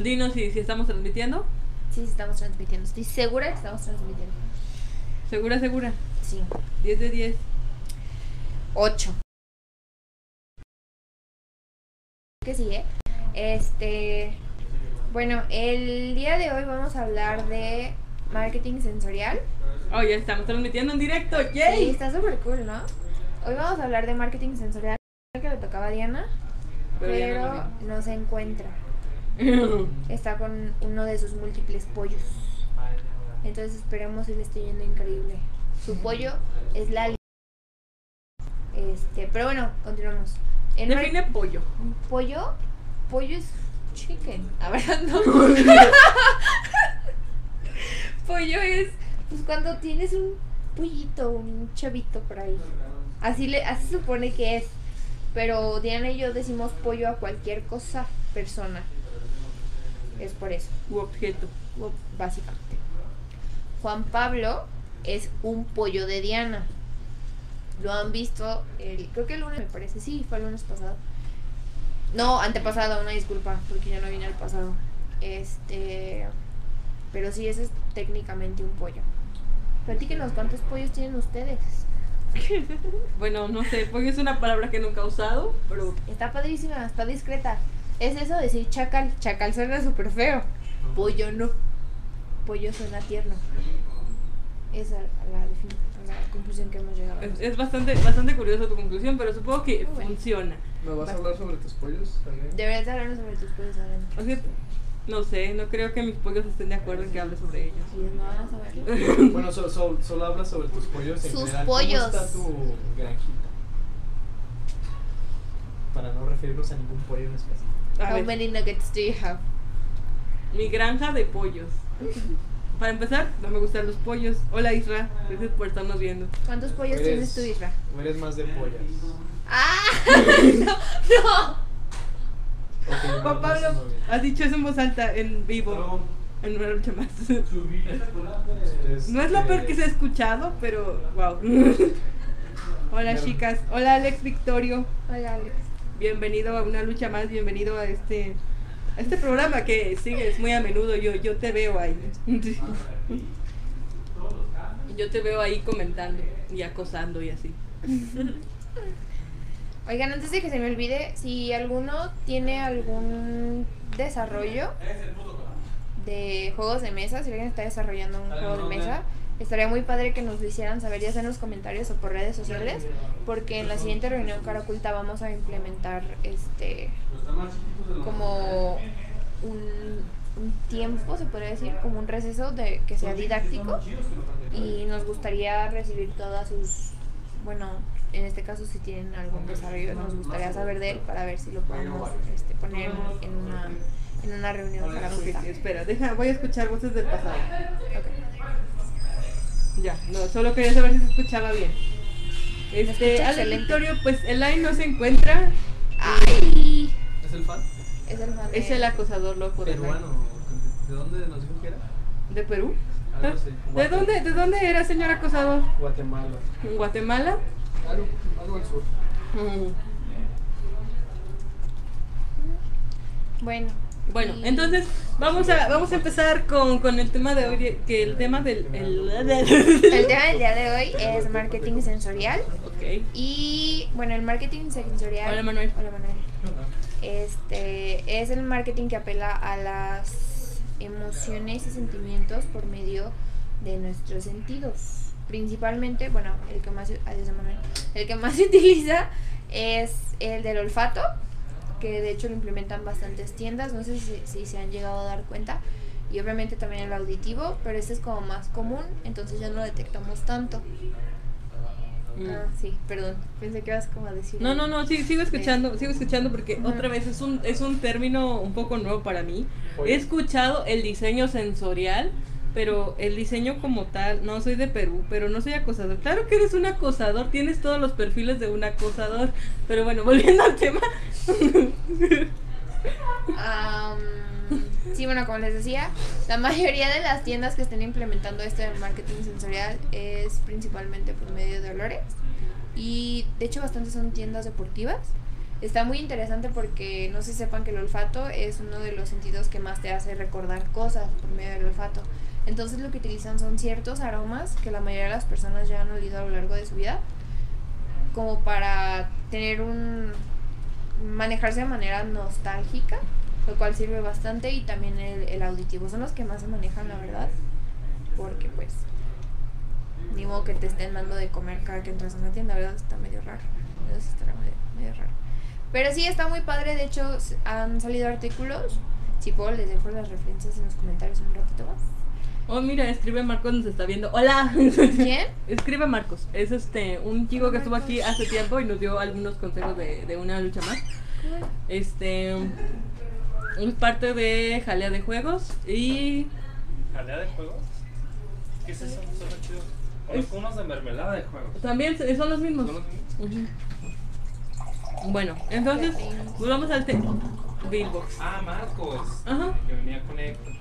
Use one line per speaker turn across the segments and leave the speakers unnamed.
Dinos si, si estamos transmitiendo.
Sí, sí, estamos transmitiendo. Estoy segura que estamos transmitiendo.
¿Segura, segura?
Sí.
10 de 10.
8. Que sigue. Este. Bueno, el día de hoy vamos a hablar de marketing sensorial.
Oh, ya estamos transmitiendo en directo.
Sí,
¡Yay!
está súper cool, ¿no? Hoy vamos a hablar de marketing sensorial que le tocaba a Diana,
Pero ya
pero
no
no se encuentra. Está con uno de sus múltiples pollos. Entonces esperemos si le esté yendo increíble. Su pollo es Lali. Este, pero bueno, continuamos. Mar-
Define pollo.
pollo, pollo es chicken. A ver, no. pollo es pues cuando tienes un pollito, un chavito por ahí. Así le así se supone que es. Pero Diana y yo decimos pollo a cualquier cosa, persona. Es por eso
U objeto.
básicamente. Juan Pablo es un pollo de Diana. Lo han visto, el, creo que el lunes me parece, sí, fue el lunes pasado. No, antepasado, una disculpa, porque ya no vine al pasado. Este, pero sí, ese es técnicamente un pollo. Platíquenos cuántos pollos tienen ustedes.
Bueno, no sé, pollo es una palabra que nunca he usado, pero
Está padrísima, está discreta. Es eso decir chacal. Chacal suena súper feo. Pollo no. Pollo suena tierno. Esa es la, conclusión que hemos llegado.
es, es bastante, bastante curiosa tu conclusión, pero supongo que
bueno.
funciona.
¿Me vas a hablar sobre tus pollos también?
Deberías hablarnos sobre tus pollos.
O sea, no sé, no creo que mis pollos estén de acuerdo en que hable sobre ellos.
Ellos no van a saberlo.
Bueno, so- so- solo habla sobre tus pollos en
Sus
general.
pollos.
¿Cómo está tu granjita? Para no referirnos a ningún pollo en específico.
A
How
ver,
many nuggets do you have?
mi granja de pollos. Para empezar, no me gustan los pollos. Hola Isra, gracias por estarnos viendo.
¿Cuántos pollos
Eres-
tienes tú, Isra?
¿O eres más de pollas?
¡Ah! no, no.
Juan Pablo, has dicho eso en voz alta, en vivo, en una lucha más. No es lo
Este,
peor que se ha escuchado, pero wow. Hola chicas, hola Alex Victorio,
Hola, Alex.
Bienvenido a una lucha más, bienvenido a este a este programa que sigues muy a menudo, yo yo te veo ahí. Yo te veo ahí comentando y acosando y así.
Oigan, antes de que se me olvide, si alguno tiene algún desarrollo de juegos de mesa, si alguien está desarrollando un juego de mesa, estaría muy padre que nos lo hicieran saber ya sea en los comentarios o por redes sociales, porque en la siguiente reunión cara oculta vamos a implementar este como un, un tiempo, se podría decir, como un receso de que sea didáctico y nos gustaría recibir todas sus, bueno, en este caso si tienen algún desarrollo, nos gustaría saber de él para ver si lo podemos este, poner en una, en una reunión oculta.
espera, deja, voy a escuchar voces del pasado.
Ok.
Ya, no, solo quería saber si se escuchaba bien.
escucha
Este,
excelente.
Victorio, pues el line no se encuentra.
¡Ay!
¿Es el fan?
Es el fan de-
Es el acosador loco de
Peruano. ¿De dónde nos dijo que era?
¿De Perú? ¿Ah? ¿De dónde, ¿De dónde era, señor acosador?
Guatemala.
¿En Guatemala?
Algo, algo al sur.
Mm.
Bueno.
Bueno, entonces vamos a vamos a empezar con, con el tema de hoy, que el tema del... El,
El tema del día de hoy es marketing sensorial.
ok.
Y bueno, el marketing sensorial.
Hola, Manuel.
Hola Manuel. Este es el marketing que apela a las emociones y sentimientos por medio de nuestros sentidos. Principalmente, bueno, el que más adiós, Manuel. El que más se utiliza es el del olfato, que de hecho lo implementan bastantes tiendas, no sé si, si se han llegado a dar cuenta. Y obviamente también el auditivo, pero este es como más común, entonces ya no lo detectamos tanto.
Mm.
Ah, sí, perdón. Pensé que ibas como a decir.
No, no, no, sí, sigo escuchando, sigo escuchando porque
Ajá.
otra vez es un, es un término un poco nuevo para mí.
Oye.
He escuchado el diseño sensorial, pero el diseño como tal, no soy de Perú, pero no soy acosador. Claro que eres un acosador, tienes todos los perfiles de un acosador, pero bueno, volviendo al tema.
Am, sí, bueno, como les decía, la mayoría de las tiendas que estén implementando esto del marketing sensorial es principalmente por medio de olores. Y de hecho, bastantes son tiendas deportivas. Está muy interesante porque no si sepan que el olfato es uno de los sentidos que más te hace recordar cosas por medio del olfato. Entonces lo que utilizan son ciertos aromas que la mayoría de las personas ya han olido a lo largo de su vida, como para tener un manejarse de manera nostálgica, lo cual sirve bastante y también el, auditivo son los que más se manejan, la verdad, porque pues ni modo que te estén dando de comer cada que entras a una tienda, ¿verdad? Está medio raro. Estará medio, medio raro. Pero sí, está muy padre. De hecho, han salido artículos. Si puedo, les dejo las referencias en los comentarios un ratito más.
Oh, mira, escribe Marcos, nos está viendo. ¡Hola!
¿Quién?
Escribe Marcos. Es este un chico que estuvo aquí hace tiempo y nos dio algunos consejos de, de una lucha más. Este es parte de Jalea de Juegos y
¿Jalea de juegos? ¿Qué es eso? Suena chido. Conozco unos de mermelada de juegos.
también se- son los mismos.
¿Son los mismos?
Bueno, entonces volvamos al tema. Billbox.
Ah, Marcos.
Ajá.
Que venía con Héctor.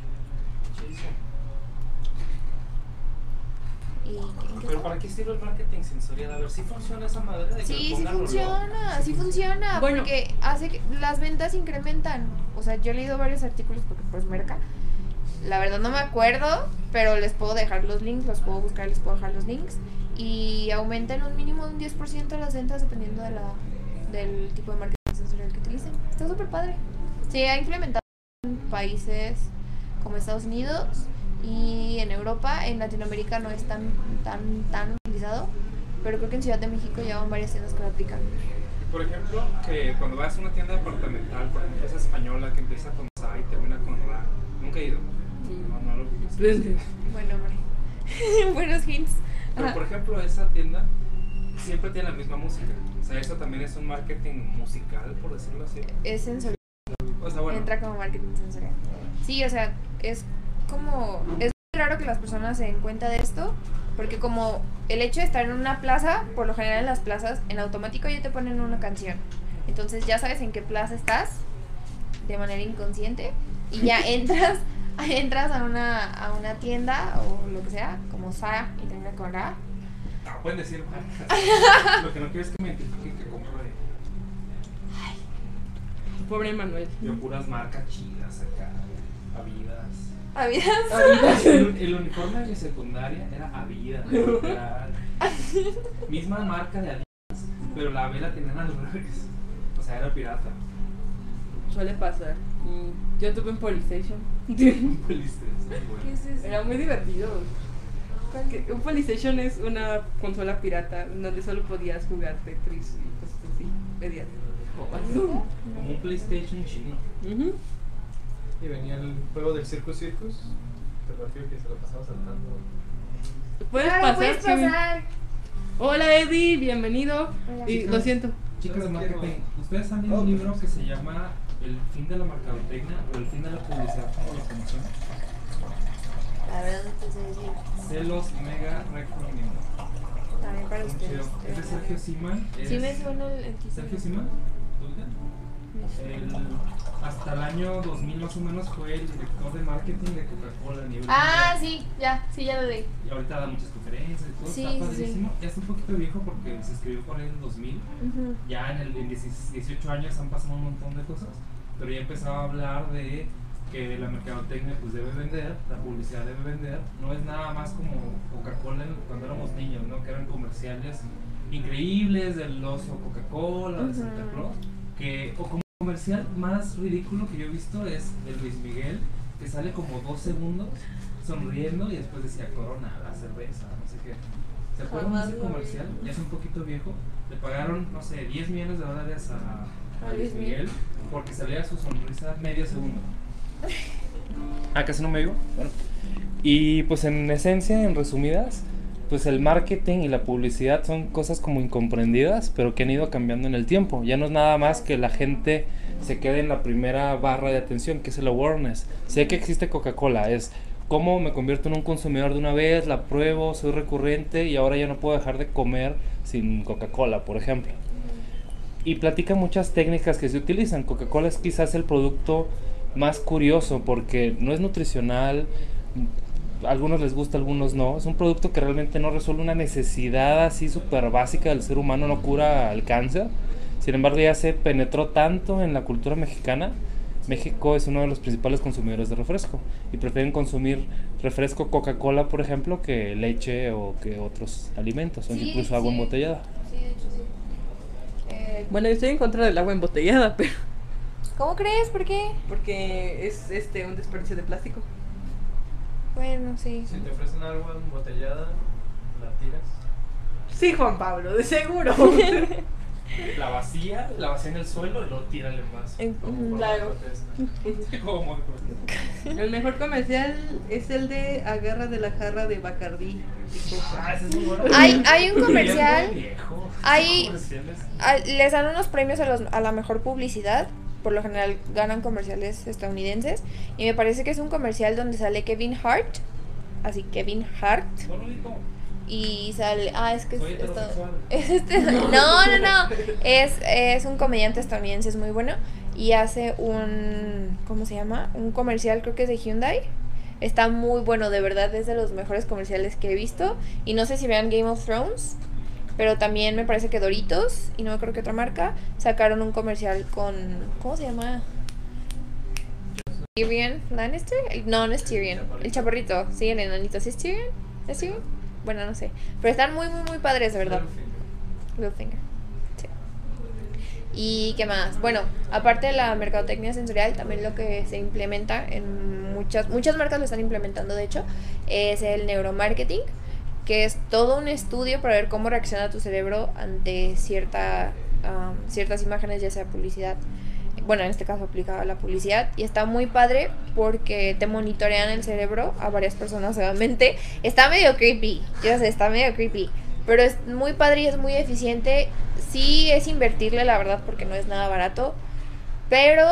Chidísimo.
¿Y en qué
Pero ¿para qué sirve el marketing sensorial? A ver, si funciona esa madre de que
Sí, sí funciona, sí funciona,
Bueno.
porque hace que las ventas incrementan. O sea, yo he leído varios artículos porque pues merca. La verdad no me acuerdo, pero les puedo dejar los links, los puedo buscar, les puedo dejar los links y aumentan un mínimo de un 10% las ventas dependiendo de la del tipo de marketing sensorial que utilicen. Está súper padre. Se ha implementado en países como Estados Unidos y en Europa, en Latinoamérica no es tan tan tan utilizado, pero creo que en Ciudad de México ya van varias tiendas que lo aplican.
Por ejemplo, que cuando vas a una tienda departamental, por ejemplo, esa española que empieza con Sa y termina con Ra. Nunca he ido. No, no lo
Vente.
Bueno, hombre. Buenos hints.
Pero
Ajá.
por ejemplo, esa tienda siempre tiene la misma música. O sea, eso también es un marketing musical, por decirlo así.
Es sensorial.
O sea, bueno.
Entra como marketing sensorial. Sí, o sea, es como. Es muy raro que las personas se den cuenta de esto. Porque como el hecho de estar en una plaza, por lo general en las plazas, en automático ya te ponen una canción. Entonces ya sabes en qué plaza estás, de manera inconsciente, y ya entras, entras a una, a una tienda o lo que sea, como Sa y termina con Ra.
Ah, pueden decir marcas. Lo que no quiero es que me identifiquen que compro de
Pobre Manuel.
yo puras marcas chidas acá. Avidas.
¿Habías?
El, el uniforme de mi secundaria era Adidas. literal. Misma marca de Adidas, pero la B la tenían al revés. O sea, era pirata.
Suele pasar. Mm, Yo tuve un Polystation.
Un Polystation, bueno.
¿Qué es eso?
Era muy divertido. Que- Un Polystation es una consola pirata donde solo podías jugar Tetris y cosas así. Pedías.
Como un PlayStation chino.
Ujú.
Y venía el juego del Circus Circus. Te refiero que se lo pasaba saltando.
Puedes pasar.
puedes pasar.
Hola Eddie, bienvenido.
Hola.
Y lo siento.
Chicas de marketing, ¿ustedes han leído un libro que se llama El fin de la mercadotecnia o El fin de la publicidad como lo conocen?
La verdad no te sé decir.
Se los mega recomiendo.
También para ustedes.
Es de Sergio Siman.
Sí
es-
me suena el, el título.
Sergio Siman,
suena.
El- hasta el año 2000 más o menos fue el director de marketing de Coca-Cola a nivel
Ah,
mundial.
sí, ya, sí, ya lo leí.
Y ahorita da muchas conferencias y todo,
Sí,
está
sí,
padrísimo. Ya está un poquito viejo porque se escribió por ahí en el 2000.
Ujú.
Ya en el en 16 18 años han pasado un montón de cosas, pero ya empezaba a hablar de que la mercadotecnia pues debe vender, la publicidad debe vender. No es nada más como Coca-Cola en- cuando éramos niños, ¿no? Que eran comerciales increíbles del oso Coca-Cola, de Santa
Ujú.
Claus, que o como comercial más ridículo que yo he visto es el Luis Miguel, que sale como dos segundos sonriendo y después decía Corona, la cerveza, no sé qué. ¿Se acuerdan de ese comercial? Ya es un poquito viejo. Le pagaron, no sé, 10 millones de dólares a, Luis Miguel porque salía su sonrisa medio segundo. Ah, casi no me digo. Bueno. Y pues en esencia, en resumidas, pues el marketing y la publicidad son cosas como incomprendidas, pero que han ido cambiando en el tiempo. Ya no es nada más que la gente se quede en la primera barra de atención, que es el awareness. Sé que existe Coca-Cola, es cómo me convierto en un consumidor de una vez, la pruebo, soy recurrente y ahora ya no puedo dejar de comer sin Coca-Cola, por ejemplo. Y platica muchas técnicas que se utilizan. Coca-Cola es quizás el producto más curioso porque no es nutricional, a algunos les gusta, a algunos no. Es un producto que realmente no resuelve una necesidad así súper básica del ser humano, no cura el cáncer, Sin embargo, ya se penetró tanto en la cultura mexicana. México es uno de los principales consumidores de refresco y prefieren consumir refresco Coca-Cola, por ejemplo, que leche o que otros alimentos, o
Sí,
incluso agua
sí.
embotellada.
Sí, de hecho sí. Eh,
Bueno, yo estoy en contra del agua embotellada, pero
¿Cómo crees? ¿Por qué?
porque es este un desperdicio de plástico.
Bueno, sí.
Si te ofrecen agua embotellada, la tiras.
Sí, Juan Pablo, de seguro.
La vacía, la vacía en el suelo y luego tírale más.
En-
como
ujú.
forma
Claro. El mejor comercial es el de Agarra de la jarra de Bacardí.
Ah, ese es muy bueno.
Hay- hay un comercial.
Viejo.
Hay- les dan unos premios a, los, a la mejor publicidad. Por lo general ganan comerciales estadounidenses. Y me parece que es un comercial donde sale Kevin Hart. Así, Kevin Hart. Y sale. Ah, es que es este- no, no, no. Es, es un comediante estadounidense, es muy bueno. Y hace un. ¿Cómo se llama? Un comercial, creo que es de Hyundai. Está muy bueno, de verdad, es de los mejores comerciales que he visto. Y no sé si vean Game of Thrones. Pero también me parece que Doritos, y no me acuerdo qué otra marca, sacaron un comercial con. ¿Cómo se llama? Tyrion Lannister? No, no es Tyrion. El chaparrito. Sí, el enanito. ¿Sí es Tyrion? ¿Es Tyrion? Bueno, no sé. Pero están muy, muy, muy padres, de verdad. Littlefinger. Sí. ¿Y qué más? Bueno, aparte de la mercadotecnia sensorial, también lo que se implementa en muchas, muchas marcas lo están implementando, de hecho, es el neuromarketing, que es todo un estudio para ver cómo reacciona tu cerebro ante cierta, ciertas imágenes, ya sea publicidad. Bueno, en este caso aplicaba la publicidad y está muy padre porque te monitorean el cerebro a varias personas obviamente. Está medio creepy, yo sé, está medio creepy, pero es muy padre y es muy eficiente. Sí es invertirle, la verdad, porque no es nada barato, pero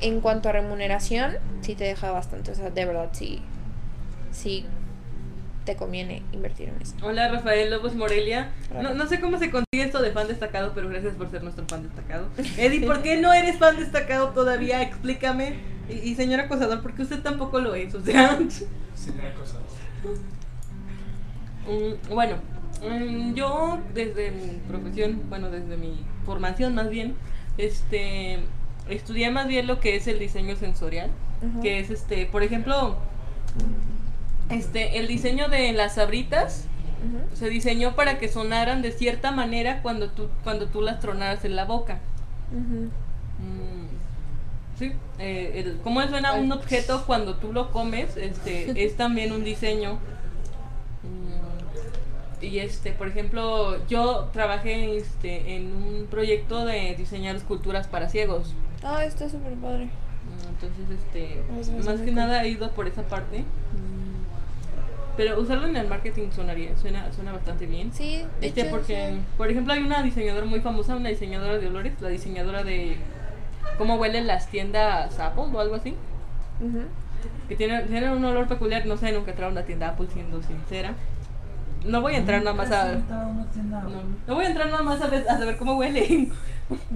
en cuanto a remuneración, sí te deja bastante, o sea, de verdad, sí, sí te conviene invertir en eso.
Hola Rafael Lobos Morelia. No, no sé cómo se consigue esto de fan destacado, pero gracias por ser nuestro fan destacado. Eddie, ¿por qué no eres fan destacado todavía? Explícame. Y, y señor acosador, ¿por qué usted tampoco lo es? O sea,
Señora cosa.
mm, bueno, mm, yo desde mi profesión, bueno, desde mi formación más bien, este, estudié más bien lo que es el diseño sensorial, que es este, por ejemplo, este, el diseño de las sabritas se diseñó para que sonaran de cierta manera cuando tú, cuando tú las tronaras en la boca. Mm, sí, eh, el, cómo suena un objeto cuando tú lo comes, este, es también un diseño. Mm, y este, por ejemplo, yo trabajé este, en un proyecto de diseñar esculturas para ciegos.
Ah, está súper padre.
Mm, Entonces, este, más que nada he ido por esa parte. Pero usarlo en el marketing sonaría, suena, suena bastante bien.
Sí, de
Este,
hecho,
porque,
sí.
por ejemplo, hay una diseñadora muy famosa, una diseñadora de olores, la diseñadora de cómo huelen las tiendas Apple o algo así, que tienen, tienen un olor peculiar, no sé, nunca he entrado a una tienda Apple siendo sincera. No voy a entrar nada más a... No, no voy a entrar nada más a, ver- a saber cómo huele.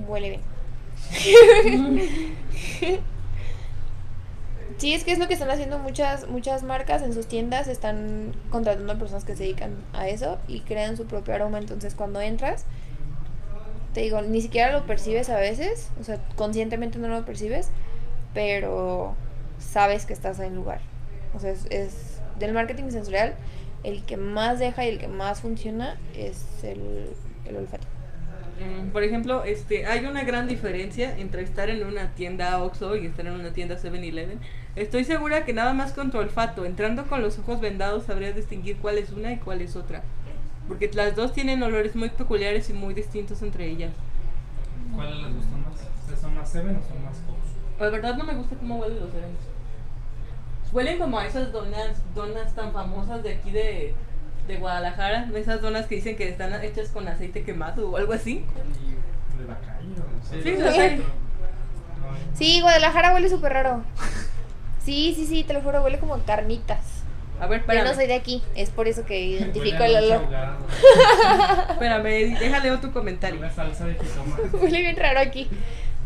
Huele bien. Sí, es que es lo que están haciendo muchas muchas marcas en sus tiendas, están contratando a personas que se dedican a eso y crean su propio aroma, entonces cuando entras, te digo, ni siquiera lo percibes a veces, o sea, conscientemente no lo percibes, pero sabes que estás en el lugar. O sea, es, del marketing sensorial, el que más deja y el que más funciona es el, el olfato.
Mm, Por ejemplo, este, hay una gran diferencia entre estar en una tienda Oxxo y estar en una tienda 7-Eleven. Estoy segura que nada más con tu olfato, entrando con los ojos vendados, sabrías distinguir cuál es una y cuál es otra. Porque las dos tienen olores muy peculiares y muy distintos entre ellas.
¿Cuáles les gustan más? ¿Ustedes ¿Son más Seven o son más Fox?
La verdad no me gusta cómo huelen los cereales. Huelen como a esas donas, donas tan famosas de aquí de, de Guadalajara. Esas donas que dicen que están hechas con aceite quemado o algo así.
¿Y de la calle o
Sí,
Sí,
sí.
Sí, Guadalajara huele súper raro. Sí, sí, sí, te lo juro, huele como carnitas.
A ver,
Yo no soy de aquí, es por eso que identifico el olor.
Espérame, déjale tu comentario.
Huele a salsa de.
Huele bien raro aquí,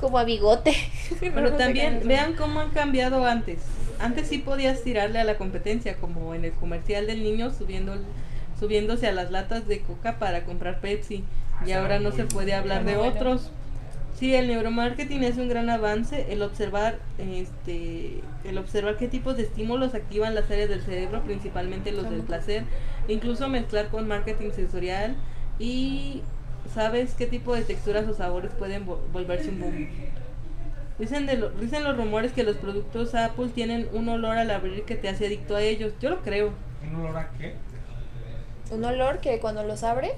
como a bigote.
Pero
No
también vean cómo han cambiado antes. Antes sí podías tirarle a la competencia, como en el comercial del niño subiendo, subiéndose a las latas de coca para comprar Pepsi. y ahora no se puede hablar de otros. Sí, el neuromarketing es un gran avance, el observar, este, el observar qué tipos de estímulos activan las áreas del cerebro, principalmente los del placer, incluso mezclar con marketing sensorial y sabes qué tipo de texturas o sabores pueden vo- volverse un boom. Dicen, de lo- dicen los rumores que los productos Apple tienen un olor al abrir que te hace adicto a ellos. Yo lo creo.
¿Un olor a qué?
Un olor que cuando los abres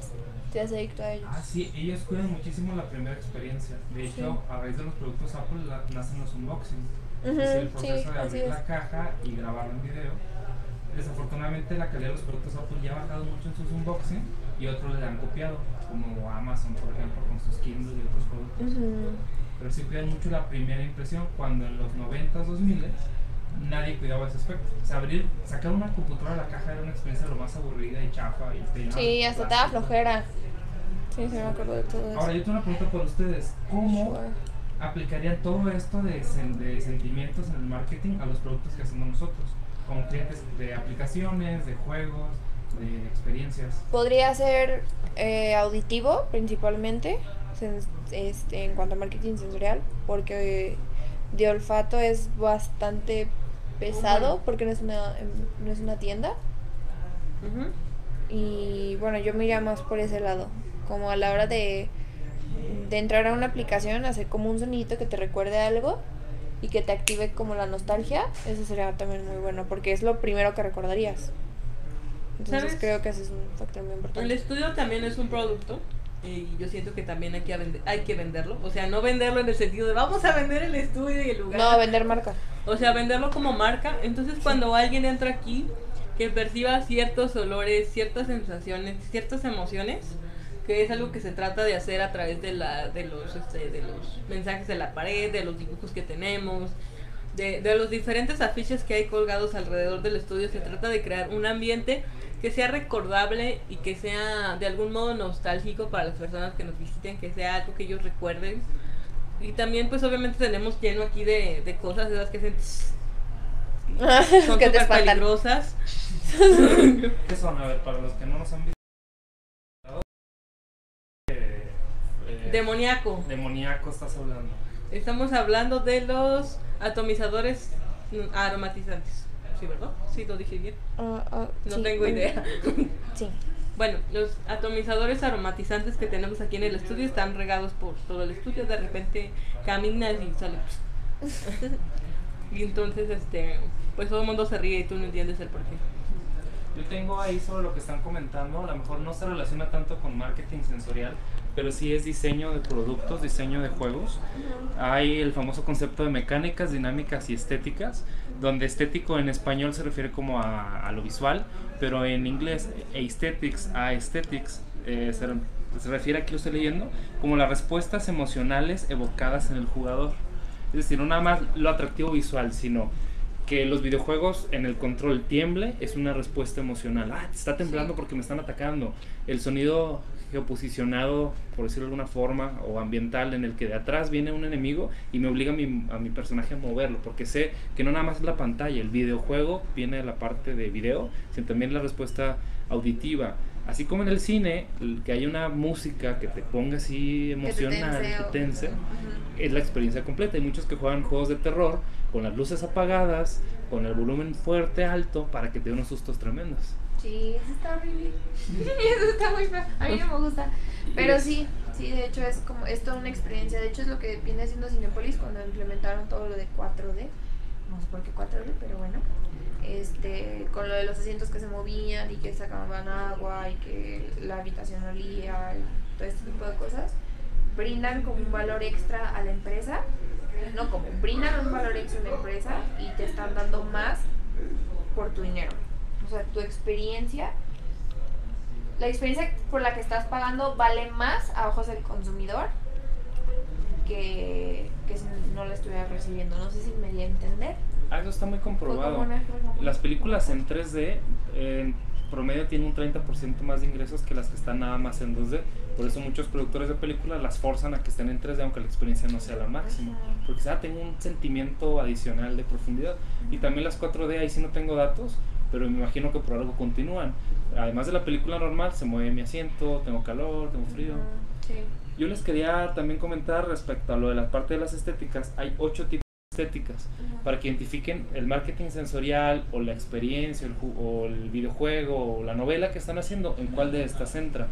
te hace adicto a ellos.
Ah, sí, ellos cuidan muchísimo la primera experiencia. De hecho, a raíz de los productos Apple la- nacen los unboxing.
Ujú,
es el
sí,
proceso de
así
abrir la caja y grabarlo en video. Desafortunadamente la calidad de los productos Apple ya ha bajado mucho en sus unboxing y otros le han copiado, como Amazon por ejemplo con sus Kindle y otros productos.
Ujú.
Pero sí cuidan mucho la primera impresión cuando en los 90s, 2000 nadie cuidaba ese aspecto. O sea, abrir, sacar una computadora de la caja era una experiencia lo más aburrida y chafa y llenaba
Sí, hasta te flojera. Sí, sí, me acuerdo de todo eso.
Ahora, yo tengo una pregunta para ustedes. ¿Cómo
Sure.
aplicarían todo esto de, sen- de sentimientos en el marketing a los productos que hacemos nosotros? Como clientes de aplicaciones, de juegos, de experiencias.
Podría ser eh, auditivo principalmente, este, en cuanto a marketing sensorial, porque de olfato es bastante pesado, porque no es una, em, no es una tienda. Y bueno, yo me iría más por ese lado, como a la hora de, de entrar a una aplicación, hacer como un sonidito que te recuerde algo y que te active como la nostalgia, eso sería también muy bueno, porque es lo primero que recordarías. Entonces
¿Sabes?
creo que ese es un factor muy
El
importante.
estudio también es un producto y yo siento que también hay que, hay que venderlo. O sea, no venderlo en el sentido de vamos a vender el estudio y el lugar.
No, vender marca.
O sea, venderlo como marca. Entonces, cuando alguien entra aquí, que perciba ciertos olores, ciertas sensaciones, ciertas emociones, que es algo que se trata de hacer a través de, la, de, los, este, de los mensajes de la pared, de los dibujos que tenemos, de, de los diferentes afiches que hay colgados alrededor del estudio. Se trata de crear un ambiente que sea recordable y que sea de algún modo nostálgico para las personas que nos visiten, que sea algo que ellos recuerden. Y también pues obviamente tenemos lleno aquí de, de cosas de esas que hacen tss, son
que
súper peligrosas.
¿Qué son? A ver, para los que no nos han visto. Eh, eh,
Demoníaco.
demoníaco estás hablando.
Estamos hablando de los atomizadores aromatizantes. Sí, ¿verdad? Sí, lo dije bien.
Ah, ah,
No
sí,
tengo
bueno,
idea.
Sí.
Bueno, los atomizadores aromatizantes que tenemos aquí en el estudio están regados por todo el estudio. De repente caminas y sale. y entonces, este, pues todo el mundo se ríe y tú no entiendes el porqué.
Yo tengo ahí sobre lo que están comentando, a lo mejor no se relaciona tanto con marketing sensorial, pero sí es diseño de productos, diseño de juegos. Hay el famoso concepto de mecánicas, dinámicas y estéticas, donde estético en español se refiere como a, a lo visual, pero en inglés aesthetics, aesthetics, eh, se, se refiere, aquí lo estoy leyendo, como las respuestas emocionales evocadas en el jugador. Es decir, no nada más lo atractivo visual, sino que los videojuegos en el control tiemble es una respuesta emocional. Ah, está temblando porque me están atacando. El sonido geoposicionado, por decirlo de alguna forma, o ambiental, en el que de atrás viene un enemigo y me obliga a mi, a mi personaje a moverlo, porque sé que no nada más es la pantalla, el videojuego viene de la parte de video, sino también la respuesta auditiva. Así como en el cine, el que haya una música que te ponga así emocional,
tense
que tense, es la experiencia completa. Hay muchos que juegan juegos de terror con las luces apagadas, con el volumen fuerte, alto, para que te den unos sustos tremendos.
Sí, eso está horrible. eso está muy feo. A mí no me gusta. Pero sí, sí, de hecho es como, es toda una experiencia. De hecho es lo que viene haciendo Cinepolis cuando implementaron todo lo de 4D. No sé por qué 4D, pero bueno. Este, con lo de los asientos que se movían y que sacaban agua y que la habitación olía y todo este tipo de cosas. Brindan como un valor extra a la empresa. No como, brindan un valor extra a la empresa y te están dando más por tu dinero. O sea, tu experiencia, la experiencia por la que estás pagando vale más a ojos del consumidor que, que si no la estuvieras recibiendo. No sé si me di a entender.
Ah, eso está muy comprobado. Las películas en 3D en promedio tienen un 30% más de ingresos que las que están nada más en 2D. Por eso muchos productores de películas las forzan a que estén en 3D aunque la experiencia no sea la máxima. Porque ah, tengo un sentimiento adicional de profundidad. Y también las 4D, ahí sí no tengo datos, pero me imagino que por algo continúan. Además de la película normal, se mueve mi asiento, tengo calor, tengo frío.
Ajá. Sí.
Yo les quería también comentar respecto a lo de la parte de las estéticas. Hay ocho tipos de estéticas para que identifiquen el marketing sensorial o la experiencia el o el videojuego o la novela que están haciendo, en cuál de estas entra.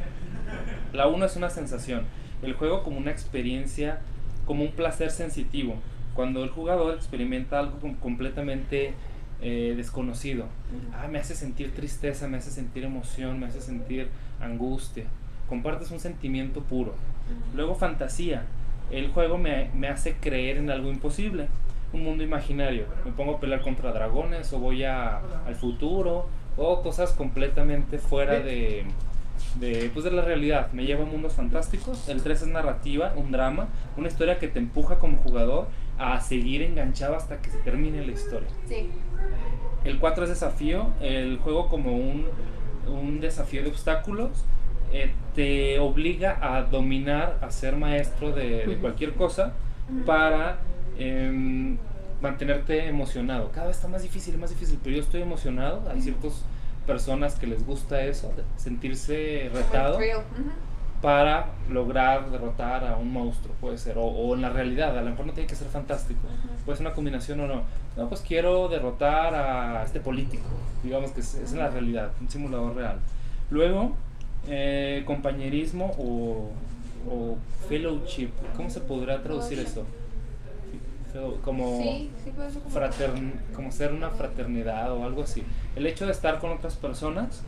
La uno es una sensación, el juego como una experiencia, como un placer sensitivo, cuando el jugador experimenta algo com- completamente eh, desconocido. Ah, me hace sentir tristeza, me hace sentir emoción, me hace sentir angustia. Compartes un sentimiento puro. Luego fantasía. El juego me, me hace creer en algo imposible. Un mundo imaginario. Me pongo a pelear contra dragones o voy a, al futuro o cosas completamente fuera de, de, pues de la realidad. Me lleva a mundos fantásticos. El 3 es narrativa, un drama, una historia que te empuja como jugador a seguir enganchado hasta que se termine la historia.
Sí.
El 4 es desafío, el juego como un, un desafío de obstáculos. eh, te obliga a dominar, a ser maestro de, cualquier cosa para em, mantenerte emocionado. Cada vez está más difícil, más difícil, pero yo estoy emocionado. Hay ciertas personas que les gusta eso, sentirse retado. Para lograr derrotar a un monstruo, puede ser, o, o en la realidad, a lo mejor no tiene que ser fantástico, puede ser una combinación o no. No, pues quiero derrotar a este político, digamos que es, es en la realidad, un simulador real. Luego, eh, compañerismo o, o fellowship, ¿cómo se podrá traducir Como
Sí, sí puede ser como...
fratern- como ser una fraternidad o algo así. El hecho de estar con otras personas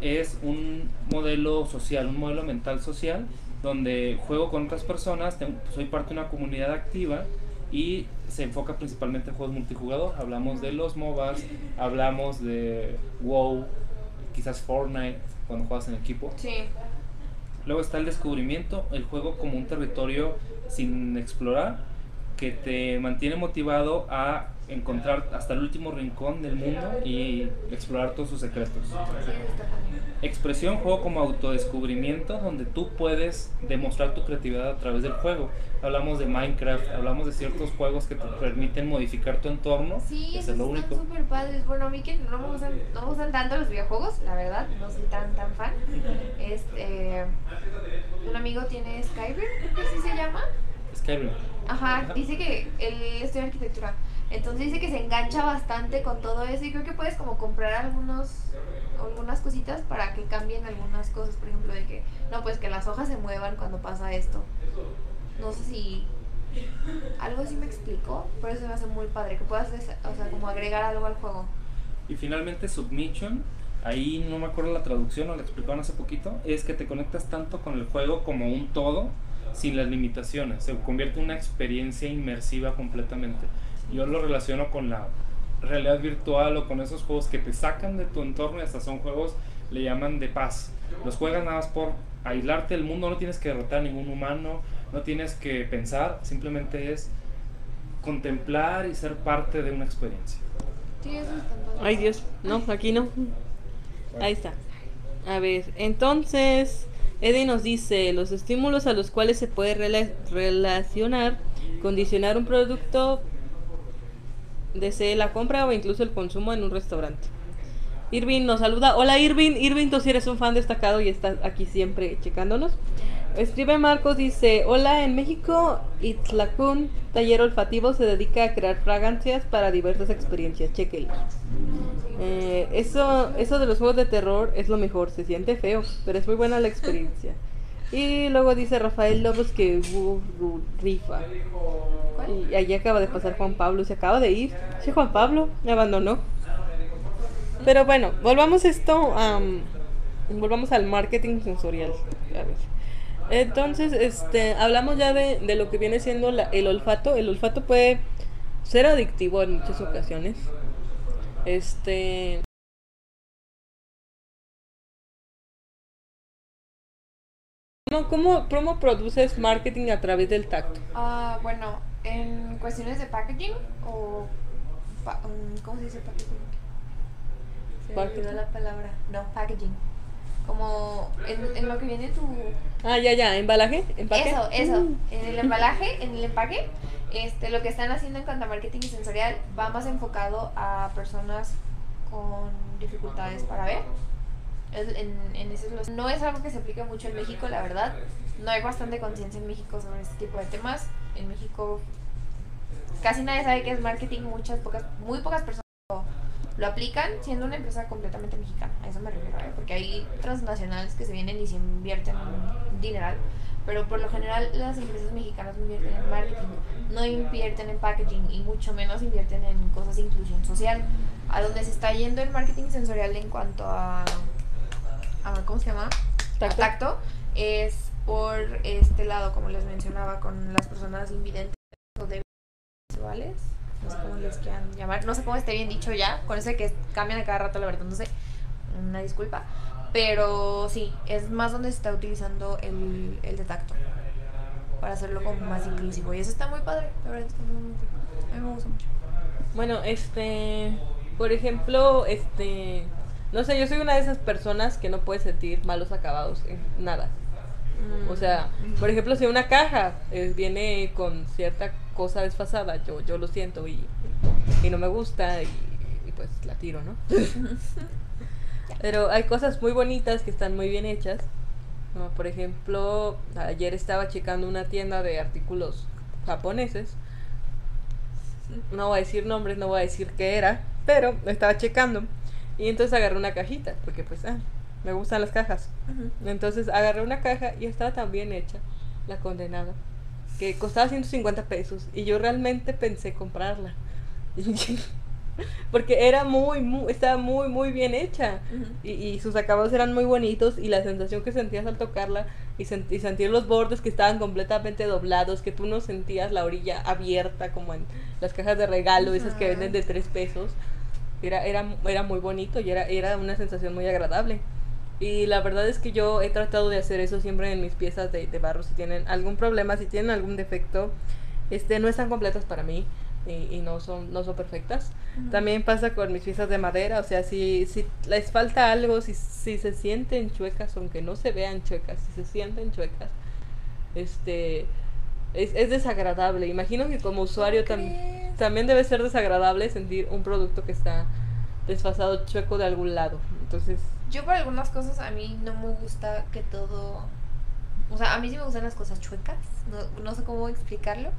es un modelo social, un modelo mental social, donde juego con otras personas, tengo- soy parte de una comunidad activa y se enfoca principalmente en juegos multijugador. Hablamos de los MOBAs, hablamos de WoW, quizás Fortnite, cuando juegas en equipo.
Sí.
Luego está el descubrimiento, el juego como un territorio sin explorar que te mantiene motivado a encontrar hasta el último rincón del mundo y explorar todos sus secretos. Expresión, juego como autodescubrimiento, donde tú puedes demostrar tu creatividad a través del juego. Hablamos de Minecraft, hablamos de ciertos juegos que te permiten modificar tu entorno.
Sí,
eso es lo único.
súper padres. Bueno, a mí que no me, gustan, no me gustan tanto los videojuegos, la verdad, no soy tan tan fan. Este, un amigo tiene Skyrim, que así se llama.
Skyrim.
Ajá. dice que él estudia arquitectura. Entonces dice que se engancha bastante con todo eso y creo que puedes como comprar algunos algunas cositas para que cambien algunas cosas, por ejemplo, de que no, pues que las hojas se muevan cuando pasa esto. No sé si algo así me explicó, pero eso me hace muy padre que puedas, o sea, como agregar algo al juego.
Y finalmente Submission, ahí no me acuerdo la traducción, o la explicaron hace poquito, es que te conectas tanto con el juego como un todo, sin las limitaciones, se convierte en una experiencia inmersiva completamente. Yo lo relaciono con la realidad virtual o con esos juegos que te sacan de tu entorno y hasta son juegos, le llaman de paz. Los juegas nada más por aislarte del mundo, no tienes que derrotar a ningún humano, no tienes que pensar, simplemente es contemplar y ser parte de una experiencia.
Ay Dios, no, aquí no. Ahí está. A ver, entonces, Eddie nos dice, los estímulos a los cuales se puede rela- relacionar, condicionar un producto, desee la compra o incluso el consumo en un restaurante. Irving nos saluda. Hola Irving, Irving, tú sí eres un fan destacado y estás aquí siempre checándonos. Escribe Marcos, dice, hola, en México, Itzlacún, taller olfativo, se dedica a crear fragancias para diversas experiencias. Chequenlo. Eh, eso, eso de los juegos de terror es lo mejor, se siente feo, pero es muy buena la experiencia. Y luego dice Rafael Lobos que uh, rifa. Y allí acaba de pasar Juan Pablo, se acaba de ir. Sí, Juan Pablo me abandonó. Pero bueno, volvamos esto a volvamos al marketing sensorial. A ver. Entonces, este, hablamos ya de, de lo que viene siendo la- el olfato. El olfato puede ser adictivo en muchas ocasiones. Este. ¿Cómo, cómo, cómo produces marketing a través del tacto?
Ah, bueno, en cuestiones de packaging o pa- um, ¿cómo se dice packaging? Se me
Packaging.
olvidó la palabra. No, packaging. Como en, en lo que viene tu
Ah, ya, ya, embalaje, empaque.
Eso, eso.
Mm.
En el embalaje, en el empaque, este, lo que están haciendo en cuanto a marketing y sensorial va más enfocado a personas con dificultades para ver. En- en ese es lo- no es algo que se aplique mucho en México, la verdad. no hay bastante conciencia en México sobre este tipo de temas. En México casi nadie sabe qué es marketing, muchas muy pocas personas lo, aplican siendo una empresa completamente mexicana. A eso me refiero, ¿eh? porque hay transnacionales que se vienen y se invierten un dineral. Pero por lo general las empresas mexicanas no invierten en marketing, no invierten en packaging y mucho menos invierten en cosas de inclusión social. A donde se está yendo el marketing sensorial en cuanto a, a ¿cómo se llama?
Tacto.
A tacto, es por este lado, como les mencionaba, con las personas invidentes o visuales. No sé cómo les quieran llamar, no sé cómo esté bien dicho ya, con eso de que cambian a cada rato, la verdad, no sé, una disculpa. Pero sí, es más donde se está utilizando el, el de tacto para hacerlo como más inclusivo. Y eso está muy padre, la verdad, está muy, muy cool. A mí me gusta mucho.
Bueno, este, por ejemplo, este, no sé, yo soy una de esas personas que no puede sentir malos acabados en nada. O sea, por ejemplo, si una caja eh, viene con cierta cosa desfasada, yo, yo lo siento y, y no me gusta y, y pues la tiro, ¿no? Pero hay cosas muy bonitas que están muy bien hechas. Como por ejemplo, ayer estaba checando una tienda de artículos japoneses. No voy a decir nombres, no voy a decir qué era, pero lo estaba checando. Y entonces agarré una cajita, porque pues, ah, me gustan las cajas. Entonces agarré una caja y estaba tan bien hecha, la condenada, que costaba 150 pesos. Y yo realmente pensé comprarla. Porque era muy, muy, estaba muy, muy bien hecha. Y, y sus acabados eran muy bonitos. Y la sensación que sentías al tocarla y, y sentir los bordes que estaban completamente doblados, que tú no sentías la orilla abierta como en las cajas de regalo, esas que venden de tres pesos. Era, era, era muy bonito y era, era una sensación muy agradable. Y la verdad es que yo he tratado de hacer eso siempre en mis piezas de, de barro. Si tienen algún problema, si tienen algún defecto, este, no están completas para mí y, y no, son, no son perfectas. También pasa con mis piezas de madera, o sea, si, si les falta algo, si, si se sienten chuecas, aunque no se vean chuecas, si se sienten chuecas, este, es, es desagradable. Imagino que como usuario
¿Cómo
tam-
crees?
también debe ser desagradable sentir un producto que está desfasado, chueco de algún lado. Entonces,
Yo por algunas cosas a mí no me gusta que todo... O sea, a mí sí me gustan las cosas chuecas, no, no sé cómo explicarlo,